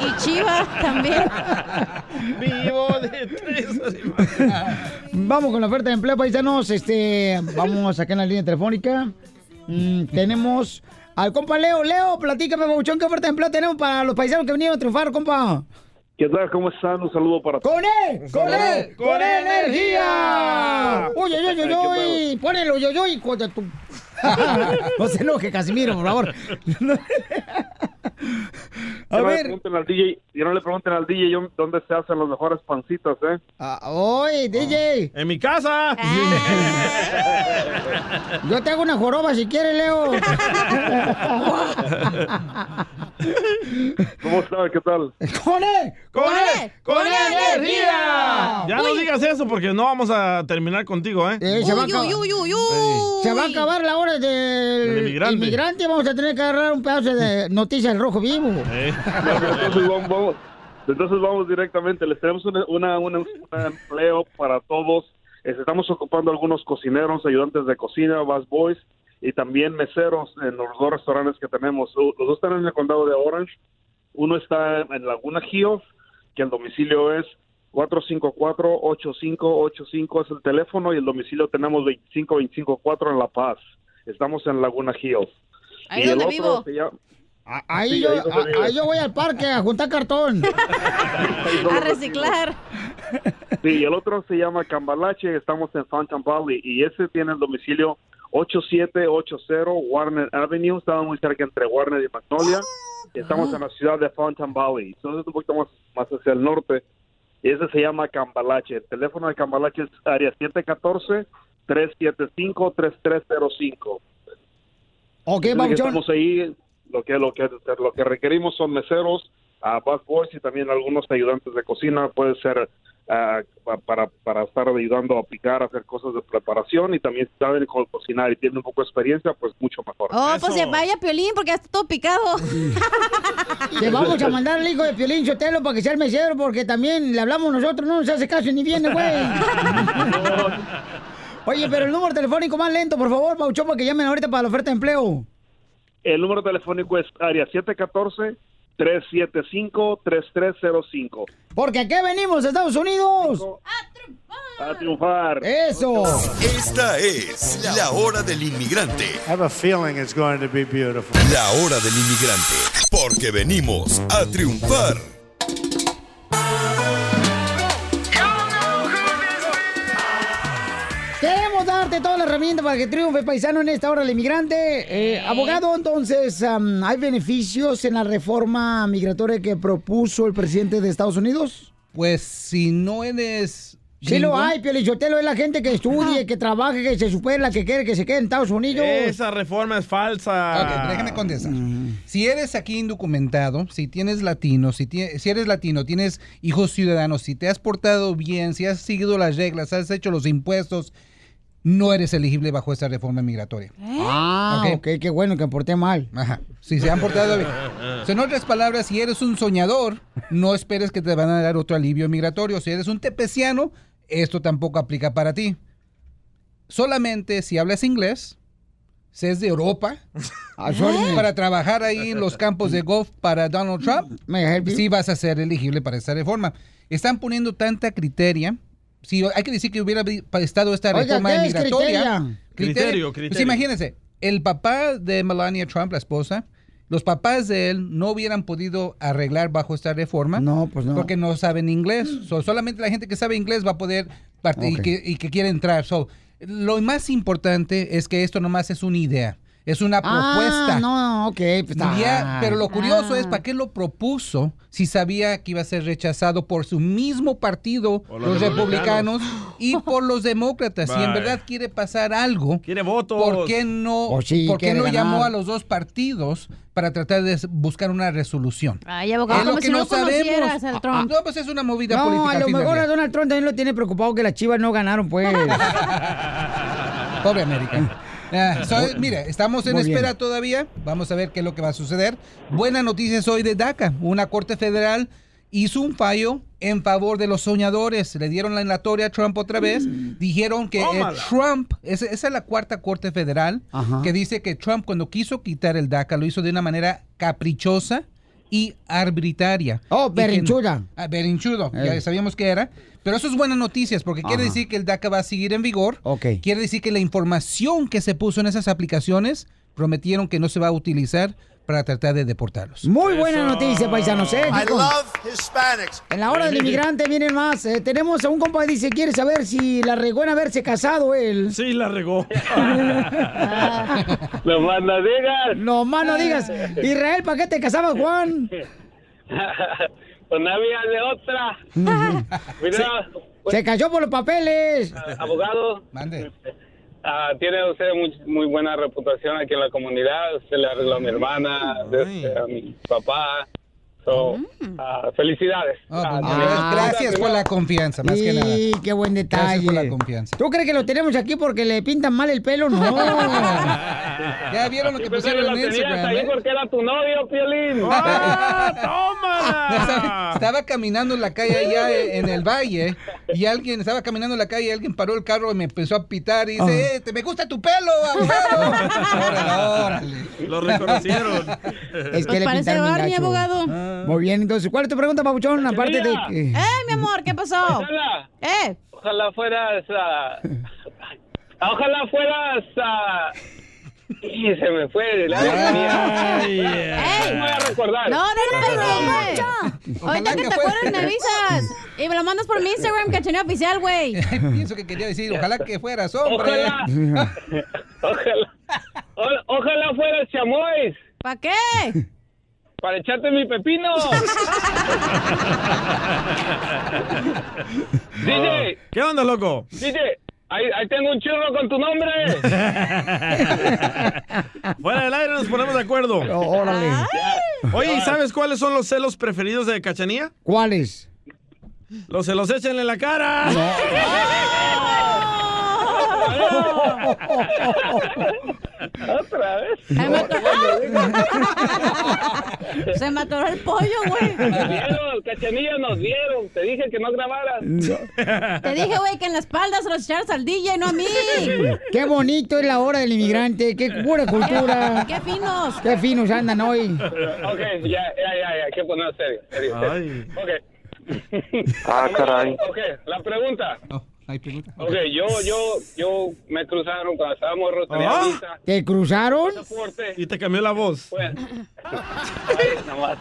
Speaker 3: Y Chiva también.
Speaker 4: Vivo de tres
Speaker 2: Vamos con la oferta de empleo, paisanos. Este, vamos acá en la línea telefónica. Mm, tenemos al compa Leo. Leo, platícame, Bauchón, ¿qué oferta de empleo tenemos para los paisanos que vinieron a triunfar, compa?
Speaker 24: ¿Qué tal? ¿Cómo están? Un saludo para
Speaker 2: ¡Con él! ¡Con él! ¡Con energía! ¡Uy, uy, uy, uy, uy! ¡Ponelo, uy, uy, uy, hijo de tu... [laughs] [laughs] no se enoje, Casimiro, por favor. [laughs] A
Speaker 24: no le
Speaker 2: ver.
Speaker 24: pregunten al DJ, no le pregunten al DJ yo- dónde se hacen los mejores pancitos, ¿eh?
Speaker 2: ¡Oye, DJ!
Speaker 4: ¡En mi casa! [laughs]
Speaker 2: Yo te hago una joroba si quieres, Leo. [laughs]
Speaker 24: ¿Cómo están? ¿Qué tal?
Speaker 2: ¡Con él!
Speaker 4: ¡Con él! ¡Con
Speaker 2: energía!
Speaker 4: Ya no digas eso porque no vamos a terminar contigo, ¿eh?
Speaker 2: Eh, se, va a acabar- se va a acabar la hora del
Speaker 4: Del inmigrante.
Speaker 2: inmigrante. Vamos a tener que agarrar un pedazo de noticias [laughs] rojo vivo.
Speaker 24: Entonces vamos, vamos- entonces vamos directamente. Les tenemos una, una- una- un empleo para todos. Eh, Estamos ocupando algunos cocineros, ayudantes de cocina, bus boys y también meseros en los dos restaurantes que tenemos. Los dos están en el condado de Orange. Uno está en Laguna Hills, que el domicilio es 454-8585 es el teléfono y el domicilio tenemos 25254 en La Paz. Estamos en Laguna Hills.
Speaker 2: Ahí
Speaker 24: Y el
Speaker 2: donde
Speaker 24: otro
Speaker 2: vivo.
Speaker 24: se llama-
Speaker 2: Ahí,
Speaker 24: Sí,
Speaker 2: yo,
Speaker 24: ahí
Speaker 2: a- yo voy al parque a juntar cartón. [laughs]
Speaker 24: A
Speaker 3: reciclar.
Speaker 24: Sí, y el otro se llama Cambalache, estamos en Fountain Valley y ese tiene el domicilio 8780 Warner Avenue, estamos muy cerca entre Warner y Magnolia. y Estamos en la ciudad de Fountain Valley, entonces un poquito más, más hacia el norte. Y ese se llama Cambalache. El teléfono de Cambalache es área 714-375-3305.
Speaker 2: Ok, Babuchón.
Speaker 24: Estamos ahí, lo que, lo que, lo que requerimos son meseros, a busboys y también algunos ayudantes de cocina, puede ser ah, pa- para, para estar ayudando a picar, a hacer cosas de preparación y también si saben co- cocinar y tienen un poco de experiencia, pues mucho mejor.
Speaker 3: Oh, pues se vaya Piolín porque ya está todo picado. [laughs]
Speaker 2: Te vamos a mandar al hijo de Piolín Sotelo para que sea el mesero, porque también le hablamos nosotros, no nos hace caso ni viene, güey. [laughs] Oye, pero el número telefónico más lento, por favor, Pauchón, para que llamen ahorita para la oferta de empleo.
Speaker 24: El número telefónico es área 714-375-3305.
Speaker 2: Porque aquí venimos, Estados Unidos.
Speaker 24: A triunfar.
Speaker 2: Eso.
Speaker 6: Esta es la hora del inmigrante.
Speaker 12: I have a feeling it's going to be beautiful.
Speaker 6: La hora del inmigrante. Porque venimos a triunfar.
Speaker 2: Darte toda la herramienta para que triunfe paisano en esta hora del inmigrante. Eh, abogado, entonces, ¿hay beneficios en la reforma migratoria que propuso el presidente de Estados Unidos?
Speaker 22: Pues si no eres
Speaker 2: Sí lo
Speaker 25: gringo.
Speaker 2: hay, Piolichotelo, es la gente que estudie, que trabaje, que se supere, la que quiere que se quede en Estados Unidos.
Speaker 4: Esa reforma es falsa.
Speaker 25: Ok, déjame contestar. Si eres aquí indocumentado, si tienes latino, si, si eres latino, tienes hijos ciudadanos, si te has portado bien, si has seguido las reglas, has hecho los impuestos, no eres elegible bajo esta reforma migratoria.
Speaker 2: Ah, ok, qué bueno que me porté mal.
Speaker 25: Ajá. Si se han portado bien. En otras palabras, si eres un soñador, no esperes que te van a dar otro alivio migratorio. Si eres un tepeciano, esto tampoco aplica para ti. Solamente si hablas inglés, si es de Europa, [laughs] para trabajar ahí en los campos de golf para Donald Trump, sí vas a ser elegible para esta reforma. Están poniendo tanta criteria. Sí, hay que decir que hubiera estado esta
Speaker 2: Oiga,
Speaker 25: reforma
Speaker 2: ¿qué es
Speaker 25: migratoria.
Speaker 2: criteria?
Speaker 4: Criterio,
Speaker 25: Pues
Speaker 4: criterio.
Speaker 25: imagínense, el papá de Melania Trump, la esposa, los papás de él no hubieran podido arreglar bajo esta reforma.
Speaker 2: No, pues no.
Speaker 25: Porque no saben inglés. So, solamente la gente que sabe inglés va a poder part- y, que, y que quiere entrar. So, lo más importante es que esto nomás es una idea. Es una propuesta.
Speaker 2: Ah, no, ok. Pues,
Speaker 25: Ya,
Speaker 2: ay.
Speaker 25: pero lo curioso es
Speaker 2: Ah.
Speaker 25: para qué lo propuso si sabía que iba a ser rechazado por su mismo partido,
Speaker 4: Por
Speaker 25: los,
Speaker 4: los
Speaker 25: republicanos,
Speaker 4: republicanos.
Speaker 25: y [laughs] por los demócratas. Si en verdad quiere pasar algo,
Speaker 4: Quiere votos.
Speaker 25: ¿por qué no,
Speaker 2: Oh, sí,
Speaker 25: por qué
Speaker 2: quiere
Speaker 25: no
Speaker 2: ganar.
Speaker 25: llamó a los dos partidos para tratar de buscar una resolución?
Speaker 3: Ay, abogado,
Speaker 25: Es lo que
Speaker 3: si no
Speaker 25: no sabemos.
Speaker 3: conocieras al Trump.
Speaker 25: No, pues es una movida
Speaker 2: No,
Speaker 25: política.
Speaker 2: a lo mejor a Donald Trump también lo tiene preocupado que las chivas no ganaron, pues. [laughs]
Speaker 25: Pobre América. [laughs] Ah, so, mire, estamos en
Speaker 2: Muy bien.
Speaker 25: espera todavía. Vamos a ver qué es lo que va a suceder. Buenas noticias hoy de DACA. Una corte federal hizo un fallo en favor de los soñadores. Le dieron la enlatoria a Trump otra vez. Dijeron que eh. Trump, esa, esa es la cuarta corte federal,
Speaker 2: Ajá.
Speaker 25: que dice que Trump cuando quiso quitar el DACA lo hizo de una manera caprichosa y arbitraria.
Speaker 2: Oh,
Speaker 25: que-
Speaker 2: berrinchuda.
Speaker 25: Ah, berinchudo,
Speaker 2: Eh.
Speaker 25: ya sabíamos que era. Pero eso es buenas noticias porque quiere decir que el DACA va a seguir en vigor.
Speaker 2: Ok.
Speaker 25: Quiere decir que la información que se puso en esas aplicaciones prometieron que no se va a utilizar para tratar de deportarlos.
Speaker 2: Muy buena noticia, paisanos, ¿eh?
Speaker 14: I love Hispanics.
Speaker 2: En la hora del inmigrante vienen más. Eh, tenemos a un compa que dice, quiere saber si la regó en haberse casado él.
Speaker 4: Sí, la regó. [laughs]
Speaker 26: No más no digas.
Speaker 2: No más no digas. Israel, ¿para qué te casabas, Juan? [laughs]
Speaker 26: Pues no había de otra. Mira,
Speaker 2: Se cayó por los papeles.
Speaker 26: abogado,
Speaker 25: Mande.
Speaker 26: Ah, tiene usted muy, muy buena reputación aquí en la comunidad. Usted le arregló a mi hermana, este, a mi papá. So, ah, felicidades.
Speaker 25: Ah, pues,
Speaker 26: Ah,
Speaker 25: gracias por la confianza, más que nada.
Speaker 2: Sí, qué buen
Speaker 25: Gracias
Speaker 2: detalle.
Speaker 25: por la confianza.
Speaker 2: ¿Tú crees que lo tenemos aquí porque le pintan mal el pelo? No. [laughs]
Speaker 25: Ya vieron lo que pusieron en Instagram,
Speaker 26: ahí
Speaker 25: ¿eh?
Speaker 26: porque era tu novio, Piolín. [laughs]
Speaker 4: ¡Ah, [laughs] tómala!
Speaker 25: Estaba caminando en la calle allá en el valle y alguien estaba caminando en la calle y alguien paró el carro y me empezó a pitar y dice, eh, te me gusta tu pelo, abogado. [laughs] órale, órale.
Speaker 4: Lo reconocieron.
Speaker 2: Es que le
Speaker 3: Parece
Speaker 2: pintaron
Speaker 3: Barney,
Speaker 2: gacho.
Speaker 3: abogado.
Speaker 2: Muy bien, entonces, ¿cuál es tu pregunta, Pabuchón? Aparte de que...
Speaker 3: ¡Eh, mi amor! ¿Qué pasó?
Speaker 26: Ojalá,
Speaker 3: ¡Eh!
Speaker 26: ojalá fueras. ah, [laughs] ojalá fueras. ah, y se me fue. La
Speaker 4: Ay,
Speaker 3: ¡Ey!
Speaker 26: No voy a recordar.
Speaker 3: No, no, no, no, Ahorita que te
Speaker 25: fuera.
Speaker 3: acuerdas me avisas. Y me lo mandas por mi Instagram, cachaneo oficial, güey.
Speaker 25: Pienso que quería decir, ojalá que fueras hombre.
Speaker 26: Ojalá. [laughs] Ojalá. O- ojalá fueras chamois.
Speaker 3: ¿Para qué?
Speaker 26: Para echarte mi pepino. [laughs] [laughs] DJ,
Speaker 4: ¿Qué onda, loco?
Speaker 26: DJ, ahí, ahí tengo un churro con tu nombre. [laughs]
Speaker 4: Fuera del aire nos ponemos de acuerdo.
Speaker 2: Oh, órale.
Speaker 4: Oye, ¿y sabes cuáles son los celos preferidos de Cachanía?
Speaker 2: ¿Cuáles?
Speaker 4: Los se los echan en la cara. [laughs]
Speaker 26: Otra vez.
Speaker 3: Me atoró. Se me atoró el pollo, güey.
Speaker 26: Nos dieron, cachanilla, nos dieron. Te dije que no grabaras.
Speaker 3: Te dije, güey, que en la espalda se los echaras al DJ, no a mí.
Speaker 2: Qué bonito es la hora del inmigrante, qué pura cultura.
Speaker 3: ¡Qué finos!
Speaker 2: Qué finos andan hoy.
Speaker 26: Ok, ya, ya, ya, ya. Hay que poner serio. serio, serio.
Speaker 4: Ay.
Speaker 26: Ok.
Speaker 27: Ah, caray.
Speaker 26: Ok, la pregunta.
Speaker 25: Hay pregunta.
Speaker 26: Ok, yo, yo, yo me cruzaron cuando estábamos tenía
Speaker 4: Ah.
Speaker 26: visa,
Speaker 2: ¿Te cruzaron?
Speaker 26: pasaporte,
Speaker 4: Y te cambió la voz.
Speaker 26: pues. Ay, nomás.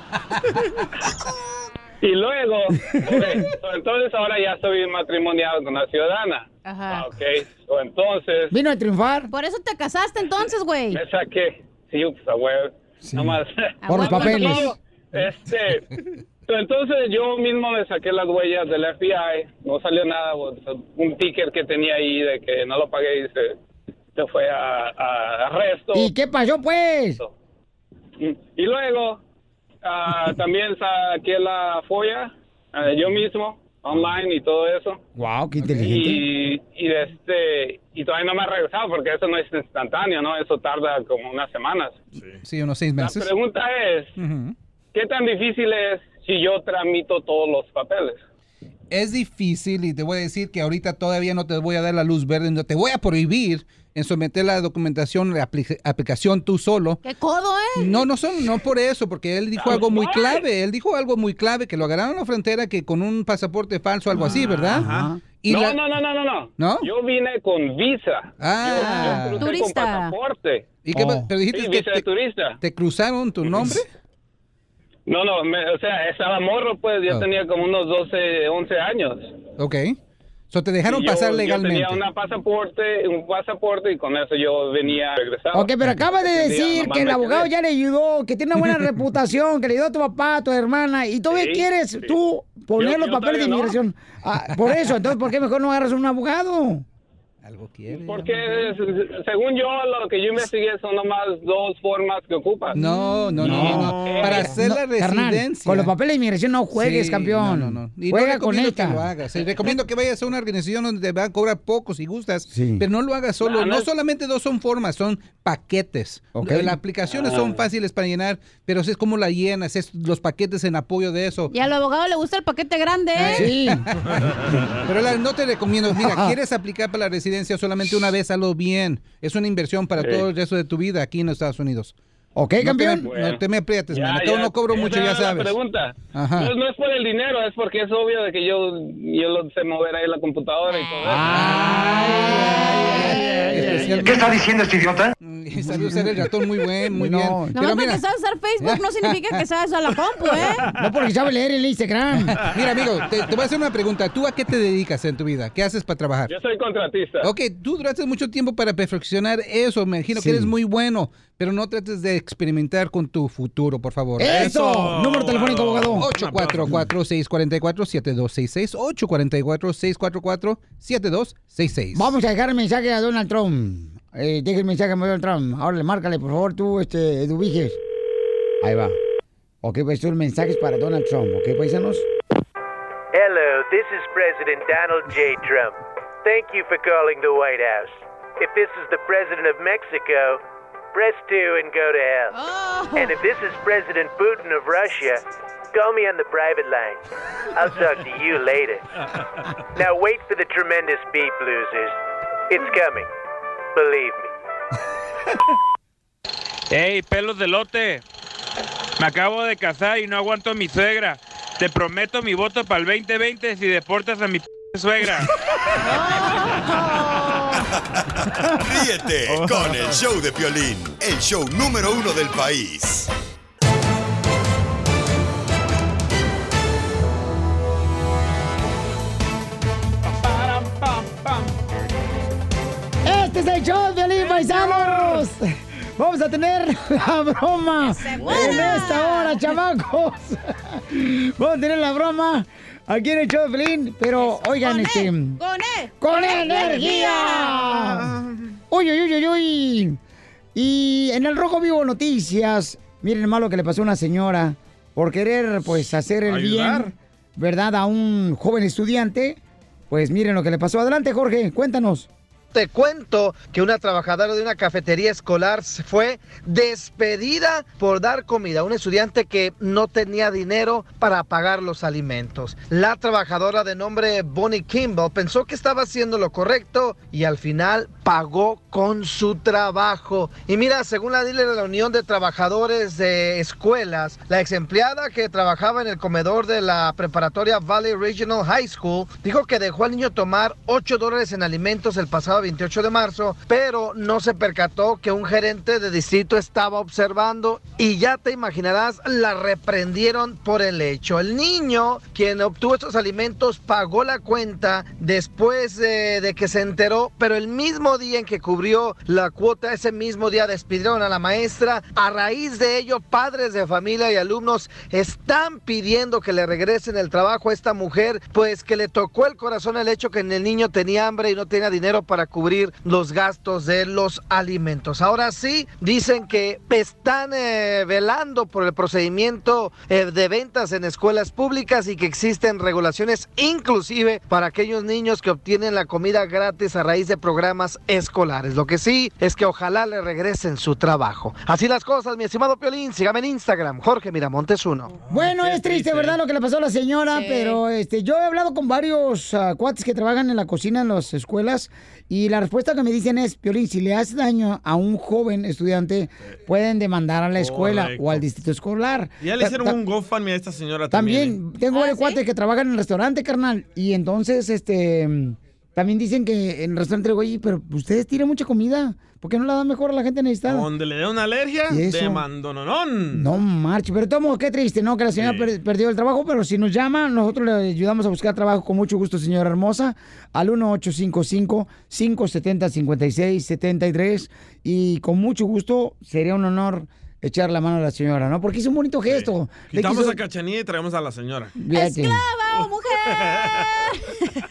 Speaker 26: Y luego, ok, so, entonces ahora ya estoy matrimoniado con una ciudadana.
Speaker 3: Ajá.
Speaker 26: Ok, so, entonces
Speaker 2: ¿Vino a triunfar?
Speaker 3: Por eso te casaste entonces, güey.
Speaker 26: me saqué. Sí, pues a huevo. Nomás.
Speaker 2: Por los papeles.
Speaker 26: Este, Correcto, entonces yo mismo me saqué las huellas del FBI, no salió nada, un ticket que tenía ahí de que no lo pagué y se, se fue a, a arresto.
Speaker 2: ¿Y qué pasó, pues?
Speaker 26: Y luego ah, [laughs] también saqué la folla ah, yo mismo, online y todo eso.
Speaker 2: Wow, qué inteligente.
Speaker 26: Y, y, este, y todavía no me ha regresado porque eso no es instantáneo, ¿no? Eso tarda como unas semanas.
Speaker 25: Sí, unos seis
Speaker 26: La
Speaker 25: meses.
Speaker 26: pregunta es,
Speaker 25: Ujú.
Speaker 26: ¿qué tan difícil es si yo tramito todos los papeles?
Speaker 25: Es difícil y te voy a decir que ahorita todavía no te voy a dar la luz verde, no te voy a prohibir en someter la documentación, la apli- aplicación tú solo.
Speaker 3: ¡Qué codo, eh!
Speaker 25: No, no son, no por eso, porque él dijo algo muy clave. Él dijo algo muy clave, que lo agarraron en la frontera que con un pasaporte falso, algo así, ¿verdad? Y
Speaker 26: no,
Speaker 25: la-
Speaker 26: no, no, no, no, no.
Speaker 25: ¿No?
Speaker 26: Yo vine con visa.
Speaker 25: Ah.
Speaker 26: Yo, yo crucé
Speaker 3: Turista.
Speaker 26: con pasaporte.
Speaker 25: ¿Y qué,
Speaker 2: Oh.
Speaker 25: pero dijiste
Speaker 26: Sí,
Speaker 25: que
Speaker 26: visa de
Speaker 25: te,
Speaker 26: turista.
Speaker 25: te cruzaron tu nombre? [laughs]
Speaker 26: No, no, me- o sea, estaba morro, pues, yo
Speaker 25: Oh.
Speaker 26: tenía como unos 12, 11 años.
Speaker 25: Ok. So te dejaron
Speaker 26: yo-
Speaker 25: pasar
Speaker 26: Yo
Speaker 25: legalmente.
Speaker 26: tenía una pasaporte, un pasaporte y con eso yo venía regresado.
Speaker 2: Ok, pero acaba de decir que el abogado ya le ayudó, que tiene una buena [laughs] reputación, que le ayudó a tu papá, a tu hermana, y todavía
Speaker 26: Sí,
Speaker 2: quieres
Speaker 26: sí.
Speaker 2: tú poner
Speaker 26: Yo-
Speaker 2: los
Speaker 26: yo
Speaker 2: papeles de
Speaker 26: todavía no.
Speaker 2: inmigración. Ah, por eso, entonces, ¿por qué mejor no agarras un abogado?
Speaker 25: Algo quiere.
Speaker 26: Porque eh, según yo, lo que yo investigué son nomás dos formas que ocupas.
Speaker 25: No, no, no, no, no. Para hacer la
Speaker 2: No, carnal,
Speaker 25: residencia.
Speaker 2: con los papeles de inmigración no juegues,
Speaker 25: Sí,
Speaker 2: campeón.
Speaker 25: No, no, no. Y no
Speaker 2: Juega con esta.
Speaker 25: que lo hagas. Sí, recomiendo que vayas a una organización donde te van a cobrar poco si gustas,
Speaker 2: Sí.
Speaker 25: pero no lo hagas solo.
Speaker 26: No, no
Speaker 25: solamente dos son formas, son paquetes.
Speaker 2: Ok.
Speaker 25: Las aplicaciones
Speaker 26: Ah.
Speaker 25: son fáciles para llenar, pero es como la llenas, es los paquetes en apoyo de eso.
Speaker 3: Y al abogado le gusta el paquete grande, ¿eh?
Speaker 2: Sí. [laughs]
Speaker 25: Pero la- no te recomiendo, mira, [laughs] quieres aplicar para la residencia solamente una vez, hazlo bien. Es una inversión para
Speaker 26: Sí.
Speaker 25: todo el resto de tu vida aquí en los Estados Unidos.
Speaker 2: ¿Ok,
Speaker 25: No te,
Speaker 2: campeón?
Speaker 25: me,
Speaker 26: Bueno.
Speaker 25: no te me aprietes,
Speaker 26: Ya,
Speaker 25: man.
Speaker 26: Ya.
Speaker 25: no cobro mucho, ya
Speaker 26: la
Speaker 25: sabes.
Speaker 26: pregunta.
Speaker 25: Ajá.
Speaker 26: No, no es por el dinero, es porque es obvio de que yo, yo lo sé mover ahí la computadora y todo eso.
Speaker 25: ¿Qué está diciendo este idiota? Sabe usar el ratón muy buen, muy [laughs]
Speaker 2: No.
Speaker 25: bien. Pero mira,
Speaker 3: porque sabes usar Facebook no significa que sabes usar la compu, ¿eh? [laughs]
Speaker 2: No porque sabe leer el Instagram.
Speaker 25: mira, amigo, te, te voy a hacer una pregunta. ¿Tú a qué te dedicas en tu vida? ¿Qué haces para trabajar?
Speaker 26: Yo soy contratista.
Speaker 25: Ok, tú duraste mucho tiempo para perfeccionar eso. Me imagino
Speaker 2: Sí.
Speaker 25: que eres muy bueno, pero no trates de experimentar con tu futuro, por favor.
Speaker 2: Eso. Número telefónico, abogado.
Speaker 25: 844-644-7266. 844-644-7266.
Speaker 2: Vamos a dejar el mensaje a Donald Trump. Eh, deja el mensaje a Donald Trump. Ahora le márcale, por favor, tú, este, Eduviges. Ahí va. Ok, pues estos mensajes para Donald Trump. Ok, paisanos.
Speaker 28: Hello, this is President Donald J. Trump. Thank you for calling the White House. If this is the President of Mexico, press 2 and go to hell. Oh. And if this is President Putin of Russia, call me on the private line. I'll talk to you later. [laughs] Now wait for the tremendous beep, losers. It's coming. Believe me.
Speaker 22: hey, pelos de lote. Me acabo de casar y no aguanto a mi suegra. Te prometo mi voto para el 2020 si deportas a mi p suegra. [laughs] [laughs]
Speaker 6: Ríete con el show de Piolín, el show número uno del país.
Speaker 2: Este es el show de Violín, paisanos. Vamos a tener la broma en esta hora, chamacos. Vamos a tener la broma aquí en el show de Violín, pero oigan, este...
Speaker 3: ¡Con él!
Speaker 2: ¡Con energía! Uy, uy, uy, uy, uy. Y en el Rojo Vivo Noticias, miren el malo que le pasó a una señora por querer, pues, hacer el
Speaker 4: Ayudar.
Speaker 2: bien, ¿verdad? A un joven estudiante. Pues miren lo que le pasó. Adelante, Jorge, cuéntanos.
Speaker 29: Te cuento que una trabajadora de una cafetería escolar fue despedida por dar comida a un estudiante que no tenía dinero para pagar los alimentos. La trabajadora de nombre Bonnie Kimball pensó que estaba haciendo lo correcto y al final pagó con su trabajo. Y mira, según la dealer de la Unión de Trabajadores de Escuelas, la ex empleada que trabajaba en el comedor de la preparatoria Valley Regional High School dijo que dejó al niño tomar 8 dólares en alimentos el pasado
Speaker 5: sábado 28 de marzo, pero no se percató que un gerente de distrito estaba observando y ya te imaginarás, la reprendieron por el hecho. El niño, quien obtuvo estos alimentos, pagó la cuenta después de, de que se enteró, pero el mismo día en que cubrió la cuota, ese mismo día despidieron a la maestra. A raíz de ello, padres de familia y alumnos están pidiendo que le regresen el trabajo a esta mujer, pues que le tocó el corazón el hecho que el niño tenía hambre y no tenía dinero para cubrir los gastos de los alimentos. Ahora sí, dicen que están eh, velando por el procedimiento eh, de ventas en escuelas públicas y que existen regulaciones inclusive para aquellos niños que obtienen la comida gratis a raíz de programas escolares. Lo que sí es que ojalá le regresen su trabajo. Así las cosas, mi estimado Piolín, sígame en Instagram, Jorge Miramontes 1.
Speaker 2: Bueno, es triste, ¿verdad? Lo que le pasó a la señora, pero este, yo he hablado con varios ah, cuates que trabajan en la cocina en las escuelas y la respuesta que me dicen es, Piolín, si le hace daño a un joven estudiante, pueden demandar a la escuela
Speaker 4: Correcto.
Speaker 2: o al distrito escolar.
Speaker 4: Ya le hicieron
Speaker 2: ta-
Speaker 4: un GoFundMe a esta señora también.
Speaker 2: También, tengo varios cuates que trabajan en el restaurante, carnal, y entonces, este, también dicen que en el restaurante, oye, pero ustedes tiran mucha comida, ¿por qué no la dan mejor a la gente necesitada?
Speaker 4: Donde le dé una alergia, de mandononón.
Speaker 2: No marche, pero tomo, qué triste, ¿no? Que la señora per- perdió el trabajo, pero si nos llama, nosotros le ayudamos a buscar trabajo con mucho gusto, señora hermosa, al 1855-570-5673 y con mucho gusto sería un honor echar la mano a la señora, ¿no? Porque hizo un bonito gesto. Le
Speaker 4: Quitamos
Speaker 2: quiso-
Speaker 4: a Cachanilla y traemos a la señora.
Speaker 2: Fíjate.
Speaker 3: ¡Esclava o mujer!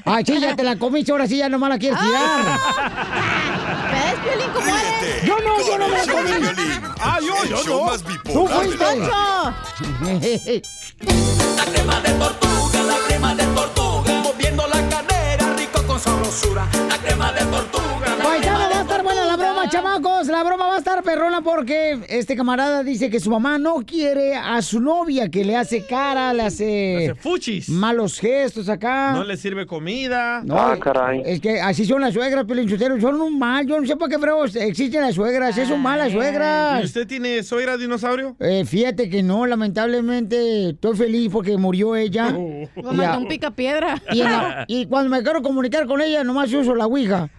Speaker 2: Ay, sí, ya te la comiste, ahora sí ya nomás la quieres tirar.
Speaker 3: ¿Ves, Piolín, cómo eres?
Speaker 2: Yo no, yo no me la comí. Ah, yo, yo no.
Speaker 6: más
Speaker 2: Tú fuiste. [laughs]
Speaker 6: la
Speaker 30: crema de tortuga, la crema de tortuga, moviendo la cadera, rico con sabrosura. La crema de tortuga, la crema de
Speaker 2: estar buena la broma, chamacos. La broma va a estar perrona porque este camarada dice que su mamá no quiere a su novia, que le hace cara, le hace,
Speaker 4: fuchis.
Speaker 2: malos gestos acá.
Speaker 4: No le sirve comida.
Speaker 2: No, Es que así son las suegras, Pelinchotero. Son un mal. Yo no sé por qué fregos existen las suegras. Es un mal las
Speaker 4: ¿Y
Speaker 2: suegras.
Speaker 4: usted tiene suegra dinosaurio?
Speaker 2: Eh, fíjate que no, lamentablemente estoy feliz porque murió ella.
Speaker 4: Oh.
Speaker 2: Y
Speaker 3: mandó
Speaker 2: a-
Speaker 3: un pica piedra.
Speaker 2: y, la- y cuando me quiero comunicar con ella, nomás uso la ouija. [laughs]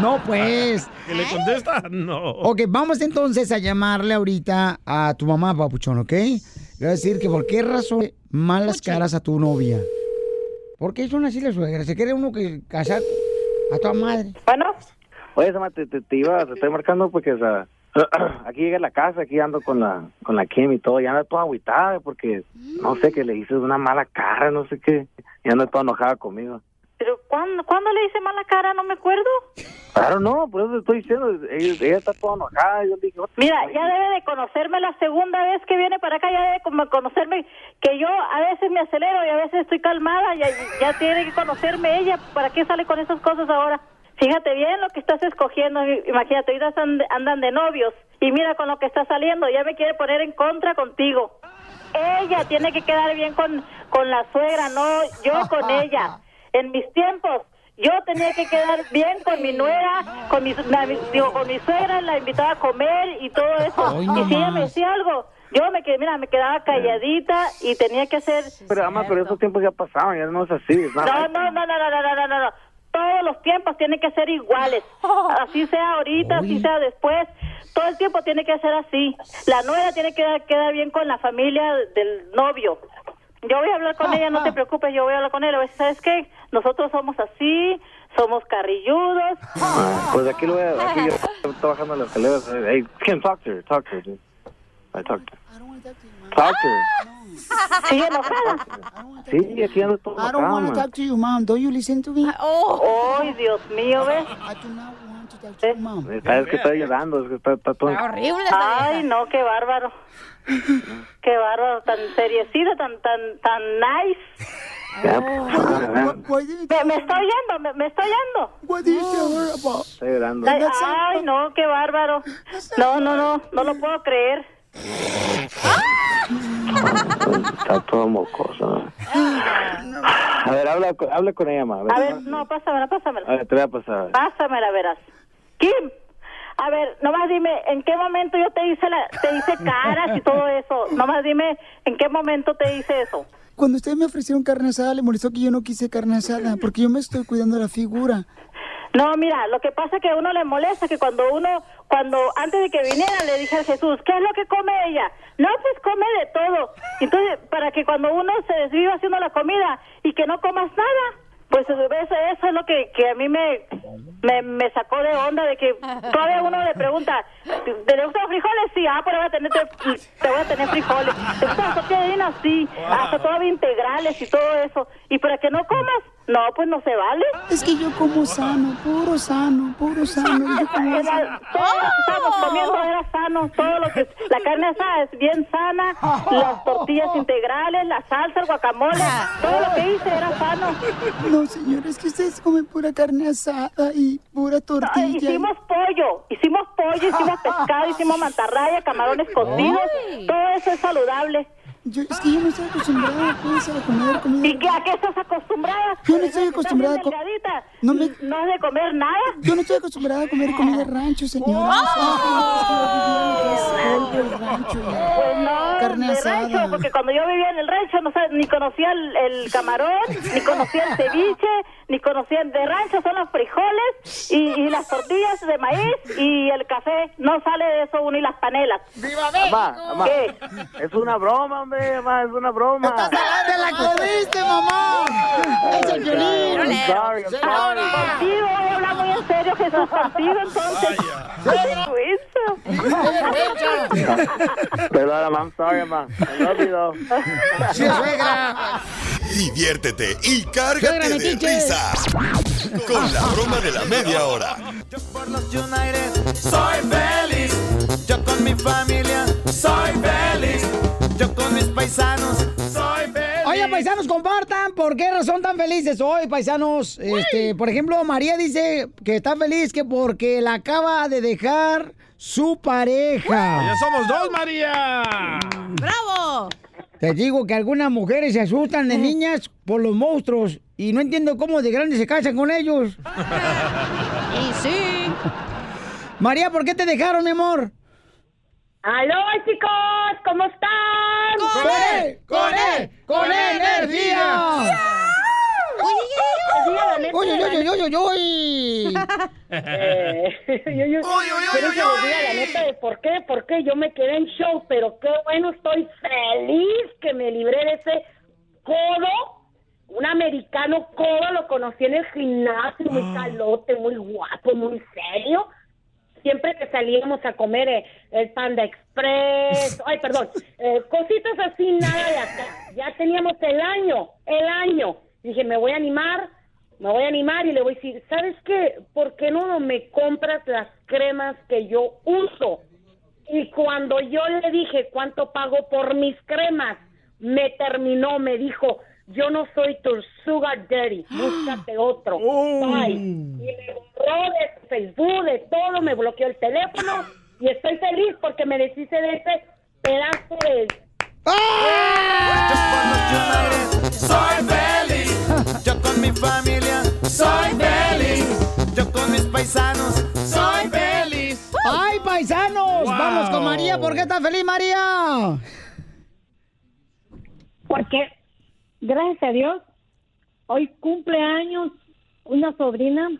Speaker 2: No, pues. [laughs]
Speaker 4: ¿Que le contesta? No.
Speaker 2: Ok, vamos entonces a llamarle ahorita a tu mamá, papuchón, ¿ok? Le voy a decir que por qué razón malas caras a tu novia. ¿Por qué son así las suegras? ¿Se quiere uno que casar a tu madre?
Speaker 10: Bueno. Oye, Sama, te, te, te iba, te estoy marcando porque, o sea, [clears throat] aquí llegué a la casa, aquí ando con la, con la Kim y todo, y anda toda agüitada porque, no sé, que le hice una mala cara, no sé qué, y anda toda enojada conmigo. ¿Pero cuándo, cuándo le hice mala cara? No me acuerdo. Claro, no, por eso te estoy diciendo, ella, ella está toda enojada, yo dije...
Speaker 31: Mira, ya debe de conocerme la segunda vez que viene para acá, ya debe como conocerme que yo a veces me acelero y a veces estoy calmada, ya, ya tiene que conocerme ella, ¿para qué sale con esas cosas ahora? Fíjate bien lo que estás escogiendo, imagínate, ahorita andan, andan de novios y mira con lo que está saliendo, ya me quiere poner en contra contigo. Ella tiene que quedar bien con, con la suegra, no yo con ella. En mis tiempos, yo tenía que quedar bien con mi nuera, con mi, la- digo, con mi suegra, la invitaba a comer y todo eso.
Speaker 10: Ay,
Speaker 31: y si ella me decía algo, yo me quedé, mira, me quedaba calladita y tenía que hacer...
Speaker 10: Pero, ama, pero esos tiempos ya pasaron, ya no es así. es
Speaker 31: No,
Speaker 10: nada.
Speaker 31: no, no, no, no, no, no, no, no, no. Todos los tiempos tienen que ser iguales. Así sea ahorita, así sea después. Todo el tiempo tiene que ser así. La nuera tiene que quedar bien con la familia del novio. Yo voy a hablar con ella, no te [laughs] preocupes, yo voy a hablar con ella. ¿Sabes qué? Nosotros somos así, somos carrilludos.
Speaker 10: Ah, [laughs] Pues aquí lo voy a, aquí yo [laughs] estoy trabajando en las escaleras. Hey, Kim, talk to her, talk to her, dude. I talk to her. Talk to her.
Speaker 31: ¿Sigue enojada?
Speaker 10: Sí, aquí ando todo
Speaker 2: I don't want to talk to you, mom. Don't you listen to me?
Speaker 31: Oh, Dios mío, ¿ves?
Speaker 10: Está, es que está llorando, es que está, está todo...
Speaker 31: Ay, no, qué bárbaro. Qué bárbaro, tan seriecito, tan, tan, tan nice.
Speaker 10: Ya,
Speaker 31: Me, me está oyendo, me, me está oyendo.
Speaker 10: Está llorando.
Speaker 31: Ay, ay, no, qué bárbaro. No, no, no, no lo puedo creer.
Speaker 10: Está todo mocoso. A ver, habla, con- habla con ella, ma.
Speaker 31: A ver, no, pásamela,
Speaker 10: A
Speaker 31: pásamela.
Speaker 10: ver, te voy a pasar.
Speaker 31: Pásamela, verás. Kim, a ver, nomás dime, ¿en qué momento yo te hice la, te hice caras y todo eso? Nomás dime, ¿en qué momento te hice eso?
Speaker 32: cuando ustedes me ofrecieron carne asada, le molestó que yo no quise carne asada, porque yo me estoy cuidando la figura.
Speaker 31: No, mira, lo que pasa es que a uno le molesta que cuando uno, cuando antes de que viniera le dije a Jesús, ¿qué es lo que come ella? No, pues come de todo. Entonces, para que cuando uno se desviva haciendo la comida y que no comas nada, pues eso, eso es lo que, que a mí me, me, me sacó de onda, de que todavía uno le pregunta, ¿te le gustan los frijoles? Sí, ah, pero voy a tener, te, te voy a tener frijoles. ¿Te gustan las tortillas de harina? Sí, hasta todavía integrales y todo eso. Y para que no comas, no, pues no se vale.
Speaker 32: Es que yo como sano, puro sano, puro sano. Yo como
Speaker 31: Era-
Speaker 32: sano.
Speaker 31: todo lo que estábamos comiendo era sano, todo lo que la carne asada es bien sana, las tortillas integrales, la salsa, el guacamole, todo lo que hice era sano.
Speaker 32: No, señor, es que ustedes comen pura carne asada y pura tortilla.
Speaker 31: Hicimos pollo, hicimos pollo, hicimos pescado, hicimos mantarraya, camarones cocidos, todo eso es saludable.
Speaker 32: Yo, es que yo no estoy acostumbrada pues, a comer comida.
Speaker 31: ¿Y qué, a qué estás acostumbrada?
Speaker 32: Yo no estoy acostumbrada a
Speaker 31: ¿Estás
Speaker 32: co-
Speaker 31: bien delgadita?
Speaker 32: No me-
Speaker 31: ¿No has de comer nada?
Speaker 32: Yo no estoy acostumbrada a comer comida de rancho, señora.
Speaker 31: Pues no,
Speaker 32: Carne
Speaker 31: de
Speaker 32: asada.
Speaker 31: rancho, porque cuando yo vivía en el rancho no ni conocía el, el camarón, ni conocía el ceviche, ni conocía de rancho son los frijoles y, y las tortillas de maíz y el café, no sale de eso uno y las panelas.
Speaker 2: ¡Viva
Speaker 33: Mamá, mamá,
Speaker 31: ¿Qué?
Speaker 33: es una broma, hombre, mamá, es una broma.
Speaker 2: ¡Te la comiste, mamá! ¡Es el violín!
Speaker 33: Sorry, I'm sorry.
Speaker 31: Contigo voy a hablar muy en serio, Jesús, contigo entonces. ¿Qué
Speaker 33: Perdona, mamá, I'm sorry, mamá. I love you, though.
Speaker 2: ¡Sí, suegra!
Speaker 6: Diviértete y
Speaker 2: Suegra,
Speaker 6: cárgate de
Speaker 2: metiche.
Speaker 6: Con la broma de la media hora.
Speaker 14: United soy feliz. Yo con mi familia soy feliz. Yo con mis paisanos soy feliz.
Speaker 2: Oye, paisanos, compartan por qué razón tan felices hoy, paisanos. Este, por ejemplo, María dice que está feliz que porque la acaba de dejar su pareja.
Speaker 4: Ya somos dos, María.
Speaker 3: ¡Bravo!
Speaker 2: Te digo que algunas mujeres se asustan de niñas por los monstruos y no entiendo cómo de grandes se casan con ellos. [laughs]
Speaker 3: Y sí.
Speaker 2: María, ¿por qué te dejaron, mi amor?
Speaker 34: ¡Aló, chicos! ¿Cómo están?
Speaker 2: ¡Con él! ¡Con él! ¡Con energía! ¡Uy, uy, uy, uy, uy, uy!
Speaker 34: Quiero que les diga la neta de por qué, por qué yo me quedé en show, pero qué bueno, estoy feliz que me libré de ese codo, un americano codo, lo conocí en el gimnasio, muy calote, muy guapo, muy serio. Siempre que salíamos a comer eh, el Panda Express, [laughs] ay, perdón, eh, cositas así, nada de acá. Ya teníamos el año, el año. Dije, me voy a animar, me voy a animar y le voy a decir, ¿sabes qué? ¿Por qué no me compras las cremas que yo uso? Y cuando yo le dije cuánto pago por mis cremas, me terminó, me dijo, yo no soy tu sugar daddy, [gasps] búscate otro. Bye. Y me borró de Facebook, de todo, me bloqueó el teléfono y estoy feliz porque me deshice de ese pedazo de...
Speaker 14: Soy feliz. Con mi familia soy feliz. Yo con mis paisanos soy feliz.
Speaker 2: ¡Ay, paisanos!
Speaker 14: Wow.
Speaker 2: Vamos con María. ¿Por qué estás feliz, María?
Speaker 34: Porque, gracias a Dios, hoy cumple años una sobrina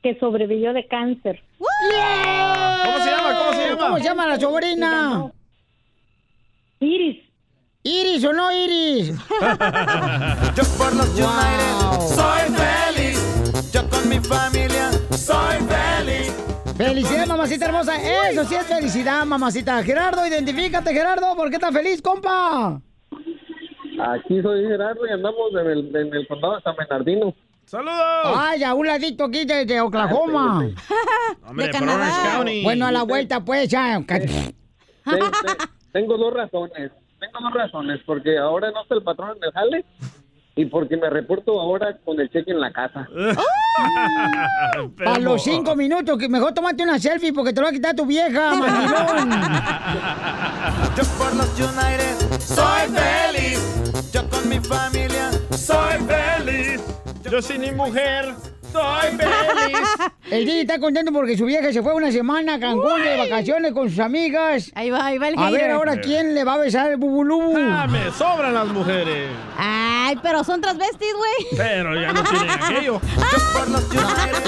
Speaker 34: que sobrevivió de cáncer.
Speaker 2: ¿Cómo se llama? ¿Cómo se llama? ¿Cómo se llama la sobrina?
Speaker 34: Iris.
Speaker 2: ¿Iris o no Iris? [laughs]
Speaker 14: Yo por los United soy feliz. Yo con mi familia soy feliz.
Speaker 2: Felicidad, mamacita hermosa. Eso sí es felicidad, mamacita. Gerardo, identifícate, Gerardo. ¿Por qué estás feliz, compa?
Speaker 35: Aquí soy Gerardo y andamos en el, en el condado de San Bernardino.
Speaker 4: ¡Saludos!
Speaker 2: Ay, a un ladito aquí de, de Oklahoma.
Speaker 35: Hombre, De Canadá.
Speaker 2: Bueno, a la vuelta, pues, ya.
Speaker 35: Te- te- tengo dos razones. Tengo dos razones. Porque ahora no está el patrón en el jale y porque me reporto ahora con el cheque en la casa. [laughs]
Speaker 2: A los cinco minutos, que mejor tomate una selfie porque te lo va a quitar tu vieja, [laughs] mandilón.
Speaker 14: Yo por los United soy feliz. Yo con mi familia soy feliz.
Speaker 4: Yo sin mi mujer soy feliz. [laughs]
Speaker 2: El DJ está contento porque su vieja se fue una semana a Cancún de vacaciones con sus amigas.
Speaker 3: Ahí va, ahí va el
Speaker 2: A ver ahora quién le va a besar el bubulubu.
Speaker 4: Ah, me sobran las mujeres.
Speaker 3: Ay, pero son transvestis, güey.
Speaker 4: Pero ya no tienen [laughs] aquello.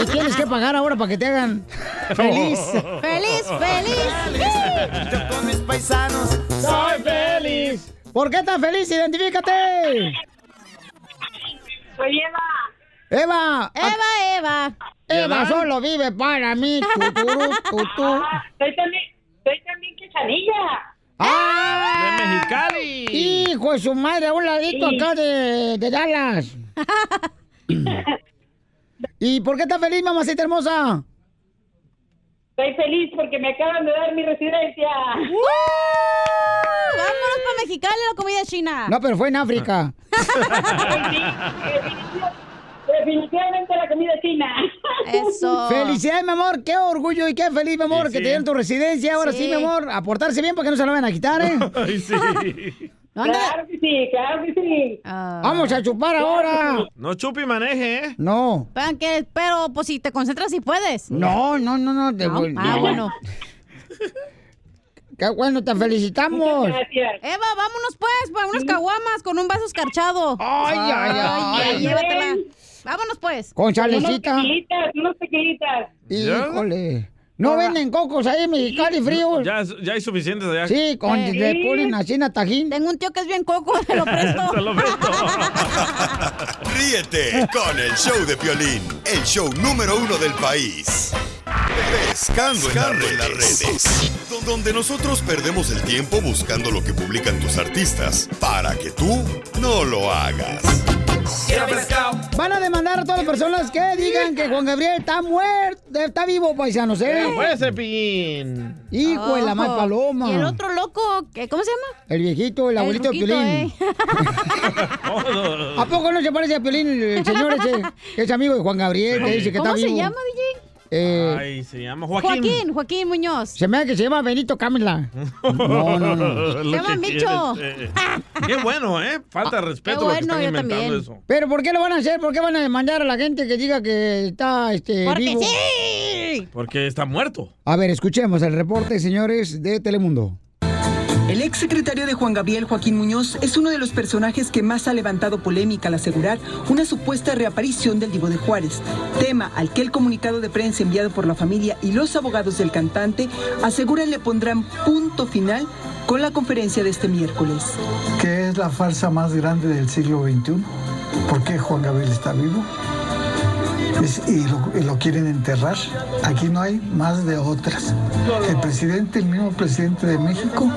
Speaker 2: Y tienes que pagar ahora para que te hagan [laughs] feliz.
Speaker 3: ¡Feliz, feliz!
Speaker 14: Yo con mis paisanos
Speaker 2: Soy feliz. ¿Por qué estás feliz? Identifícate.
Speaker 31: Soy Eva.
Speaker 2: Eva.
Speaker 3: Eva, Eva.
Speaker 2: Eva solo vive para mí. Tuturu, tutú. [laughs]
Speaker 31: Soy también, soy también quesadilla.
Speaker 2: ¡Ah!
Speaker 4: De Mexicali.
Speaker 2: Hijo de su madre, a un ladito
Speaker 31: Sí.
Speaker 2: acá de, de Dallas. [laughs] ¿Y por qué estás feliz, mamacita hermosa?
Speaker 31: Estoy feliz porque me acaban de dar mi residencia.
Speaker 3: Vámonos para Mexicali la comida china.
Speaker 2: No, pero fue en África. [laughs]
Speaker 31: Definitivamente la comida china. [laughs]
Speaker 3: Eso.
Speaker 2: Felicidades, mi amor. Qué orgullo y qué feliz, mi amor,
Speaker 4: Sí,
Speaker 2: que
Speaker 4: sí.
Speaker 2: te den tu residencia. Ahora sí.
Speaker 3: Sí.
Speaker 2: mi amor, a portarse bien para que no se lo vayan a quitar, ¿eh? [laughs]
Speaker 4: Ay, sí. [laughs]
Speaker 3: No
Speaker 31: Claro que sí, claro que sí.
Speaker 3: Ah.
Speaker 2: Vamos a chupar ahora.
Speaker 4: No chupe y maneje, ¿eh?
Speaker 2: No.
Speaker 3: Que- pero pues si te concentras sí puedes.
Speaker 2: No, no, no, no. te
Speaker 3: No.
Speaker 2: voy-
Speaker 3: Ah,
Speaker 2: no.
Speaker 3: bueno.
Speaker 2: Qué bueno, te felicitamos.
Speaker 31: Gracias.
Speaker 3: Eva, vámonos pues, para unas caguamas con un vaso escarchado.
Speaker 2: Ay, ay, ay.
Speaker 3: llévatela. Vámonos pues.
Speaker 2: Con
Speaker 31: Unos
Speaker 2: salecita.
Speaker 31: tequilitas, unos tequilitas.
Speaker 2: Híjole. ¿No venden cocos ahí en Mexicali fríos?
Speaker 4: Ya, ya hay suficientes allá.
Speaker 2: Sí, con,
Speaker 3: Eh.
Speaker 2: le ponen así en tajín.
Speaker 3: Tengo un tío que es bien coco, te [laughs] lo presto.
Speaker 4: Te lo presto.
Speaker 6: Ríete con el show de Piolín, el show número uno del país. Pescando, en, las redes. Don- Donde nosotros perdemos el tiempo buscando lo que publican tus artistas para que tú no lo hagas.
Speaker 2: Van a demandar a todas las personas que digan que Juan Gabriel está muerto, está vivo, paisanos, ¿eh?
Speaker 4: ¿Qué fue ese pin?
Speaker 2: Hijo de la más paloma.
Speaker 3: Y el otro loco, ¿qué- ¿cómo se llama?
Speaker 2: El viejito, el abuelito de Piolín.
Speaker 3: eh. [laughs]
Speaker 2: ¿A poco no se parece a Piolín el, señor ese? [laughs] Que es amigo de Juan Gabriel, que dice que
Speaker 3: ¿Cómo
Speaker 2: está
Speaker 3: se
Speaker 2: vivo.
Speaker 3: llama, DJ?
Speaker 2: Eh,
Speaker 4: Ay, se llama Joaquín.
Speaker 3: Joaquín, Joaquín Muñoz.
Speaker 2: se me da que se llama Benito Camila. [laughs] No, no, no.
Speaker 3: Se llama Micho.
Speaker 4: eh. Qué bueno, ¿eh? Falta de respeto
Speaker 3: qué
Speaker 4: lo que
Speaker 3: bueno,
Speaker 4: están inventando
Speaker 3: también.
Speaker 4: eso.
Speaker 2: Pero ¿por qué lo van a hacer? ¿Por qué van a demandar a la gente que diga que está este,
Speaker 3: Porque
Speaker 2: vivo?
Speaker 3: sí.
Speaker 4: Porque está muerto.
Speaker 2: A ver, escuchemos el reporte, señores, de Telemundo.
Speaker 36: El ex secretario de Juan Gabriel, Joaquín Muñoz, es uno de los personajes que más ha levantado polémica al asegurar una supuesta reaparición del Divo de Juárez, tema al que el comunicado de prensa enviado por la familia y los abogados del cantante aseguran le pondrán punto final con la conferencia de este miércoles.
Speaker 37: ¿Qué es la farsa más grande del siglo XXI? ¿Por qué Juan Gabriel está vivo? Es- y, lo, y lo quieren enterrar. Aquí no hay más de otras. El presidente, el mismo presidente de México,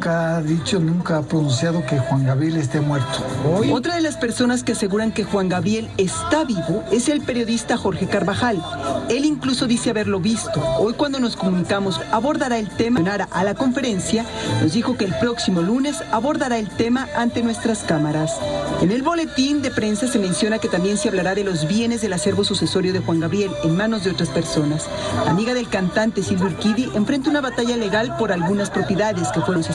Speaker 37: nunca ha dicho, nunca ha pronunciado que Juan Gabriel esté muerto.
Speaker 36: Otra de las personas que aseguran que Juan Gabriel está vivo es el periodista Jorge Carvajal. Él incluso dice haberlo visto. Hoy cuando nos comunicamos abordará el tema a la conferencia, nos dijo que el próximo lunes abordará el tema ante nuestras cámaras. En el boletín de prensa se menciona que también se hablará de los bienes del acervo sucesorio de Juan Gabriel en manos de otras personas. La amiga del cantante Silvio Urquidi enfrenta una batalla legal por algunas propiedades que fueron su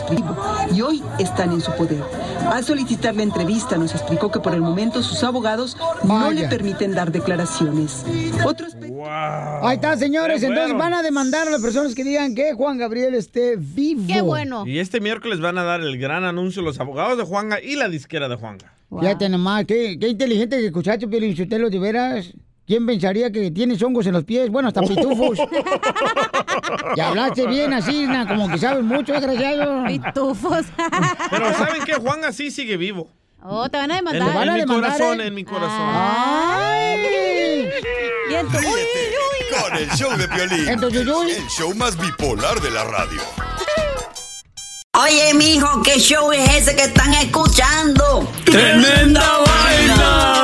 Speaker 36: y hoy están en su poder. Al solicitar la entrevista nos explicó que por el momento sus abogados no le permiten dar declaraciones. Otro
Speaker 2: Ahí está, señores.
Speaker 4: Qué
Speaker 2: Entonces
Speaker 4: bueno.
Speaker 2: van a demandar a las personas que digan que Juan Gabriel esté vivo.
Speaker 3: Qué bueno.
Speaker 4: Y este miércoles van a dar el gran anuncio los abogados de Juanga y la disquera de Juanga.
Speaker 2: Fíjate nomás, qué, qué inteligente que escuchaste, Sotelo, de veras. ¿Quién pensaría que tienes hongos en los pies? Bueno, hasta pitufos. [laughs] y hablaste bien así, na, como que sabes mucho, desgraciado.
Speaker 3: Pitufos. [laughs]
Speaker 4: Pero ¿saben qué? Juanga sí sigue vivo.
Speaker 3: Oh, te van a
Speaker 4: En,
Speaker 3: demandar.
Speaker 2: van a
Speaker 4: en mi corazón,
Speaker 2: ¿eh?
Speaker 4: en mi corazón.
Speaker 2: ¡Ay!
Speaker 3: Y en tu- uy, uy,
Speaker 6: Con el show de Piolín,
Speaker 2: En tu yuyuy.
Speaker 6: el show más bipolar de la radio.
Speaker 38: Oye, mijo, ¿qué show es ese que están escuchando?
Speaker 14: ¡Tremenda vaina!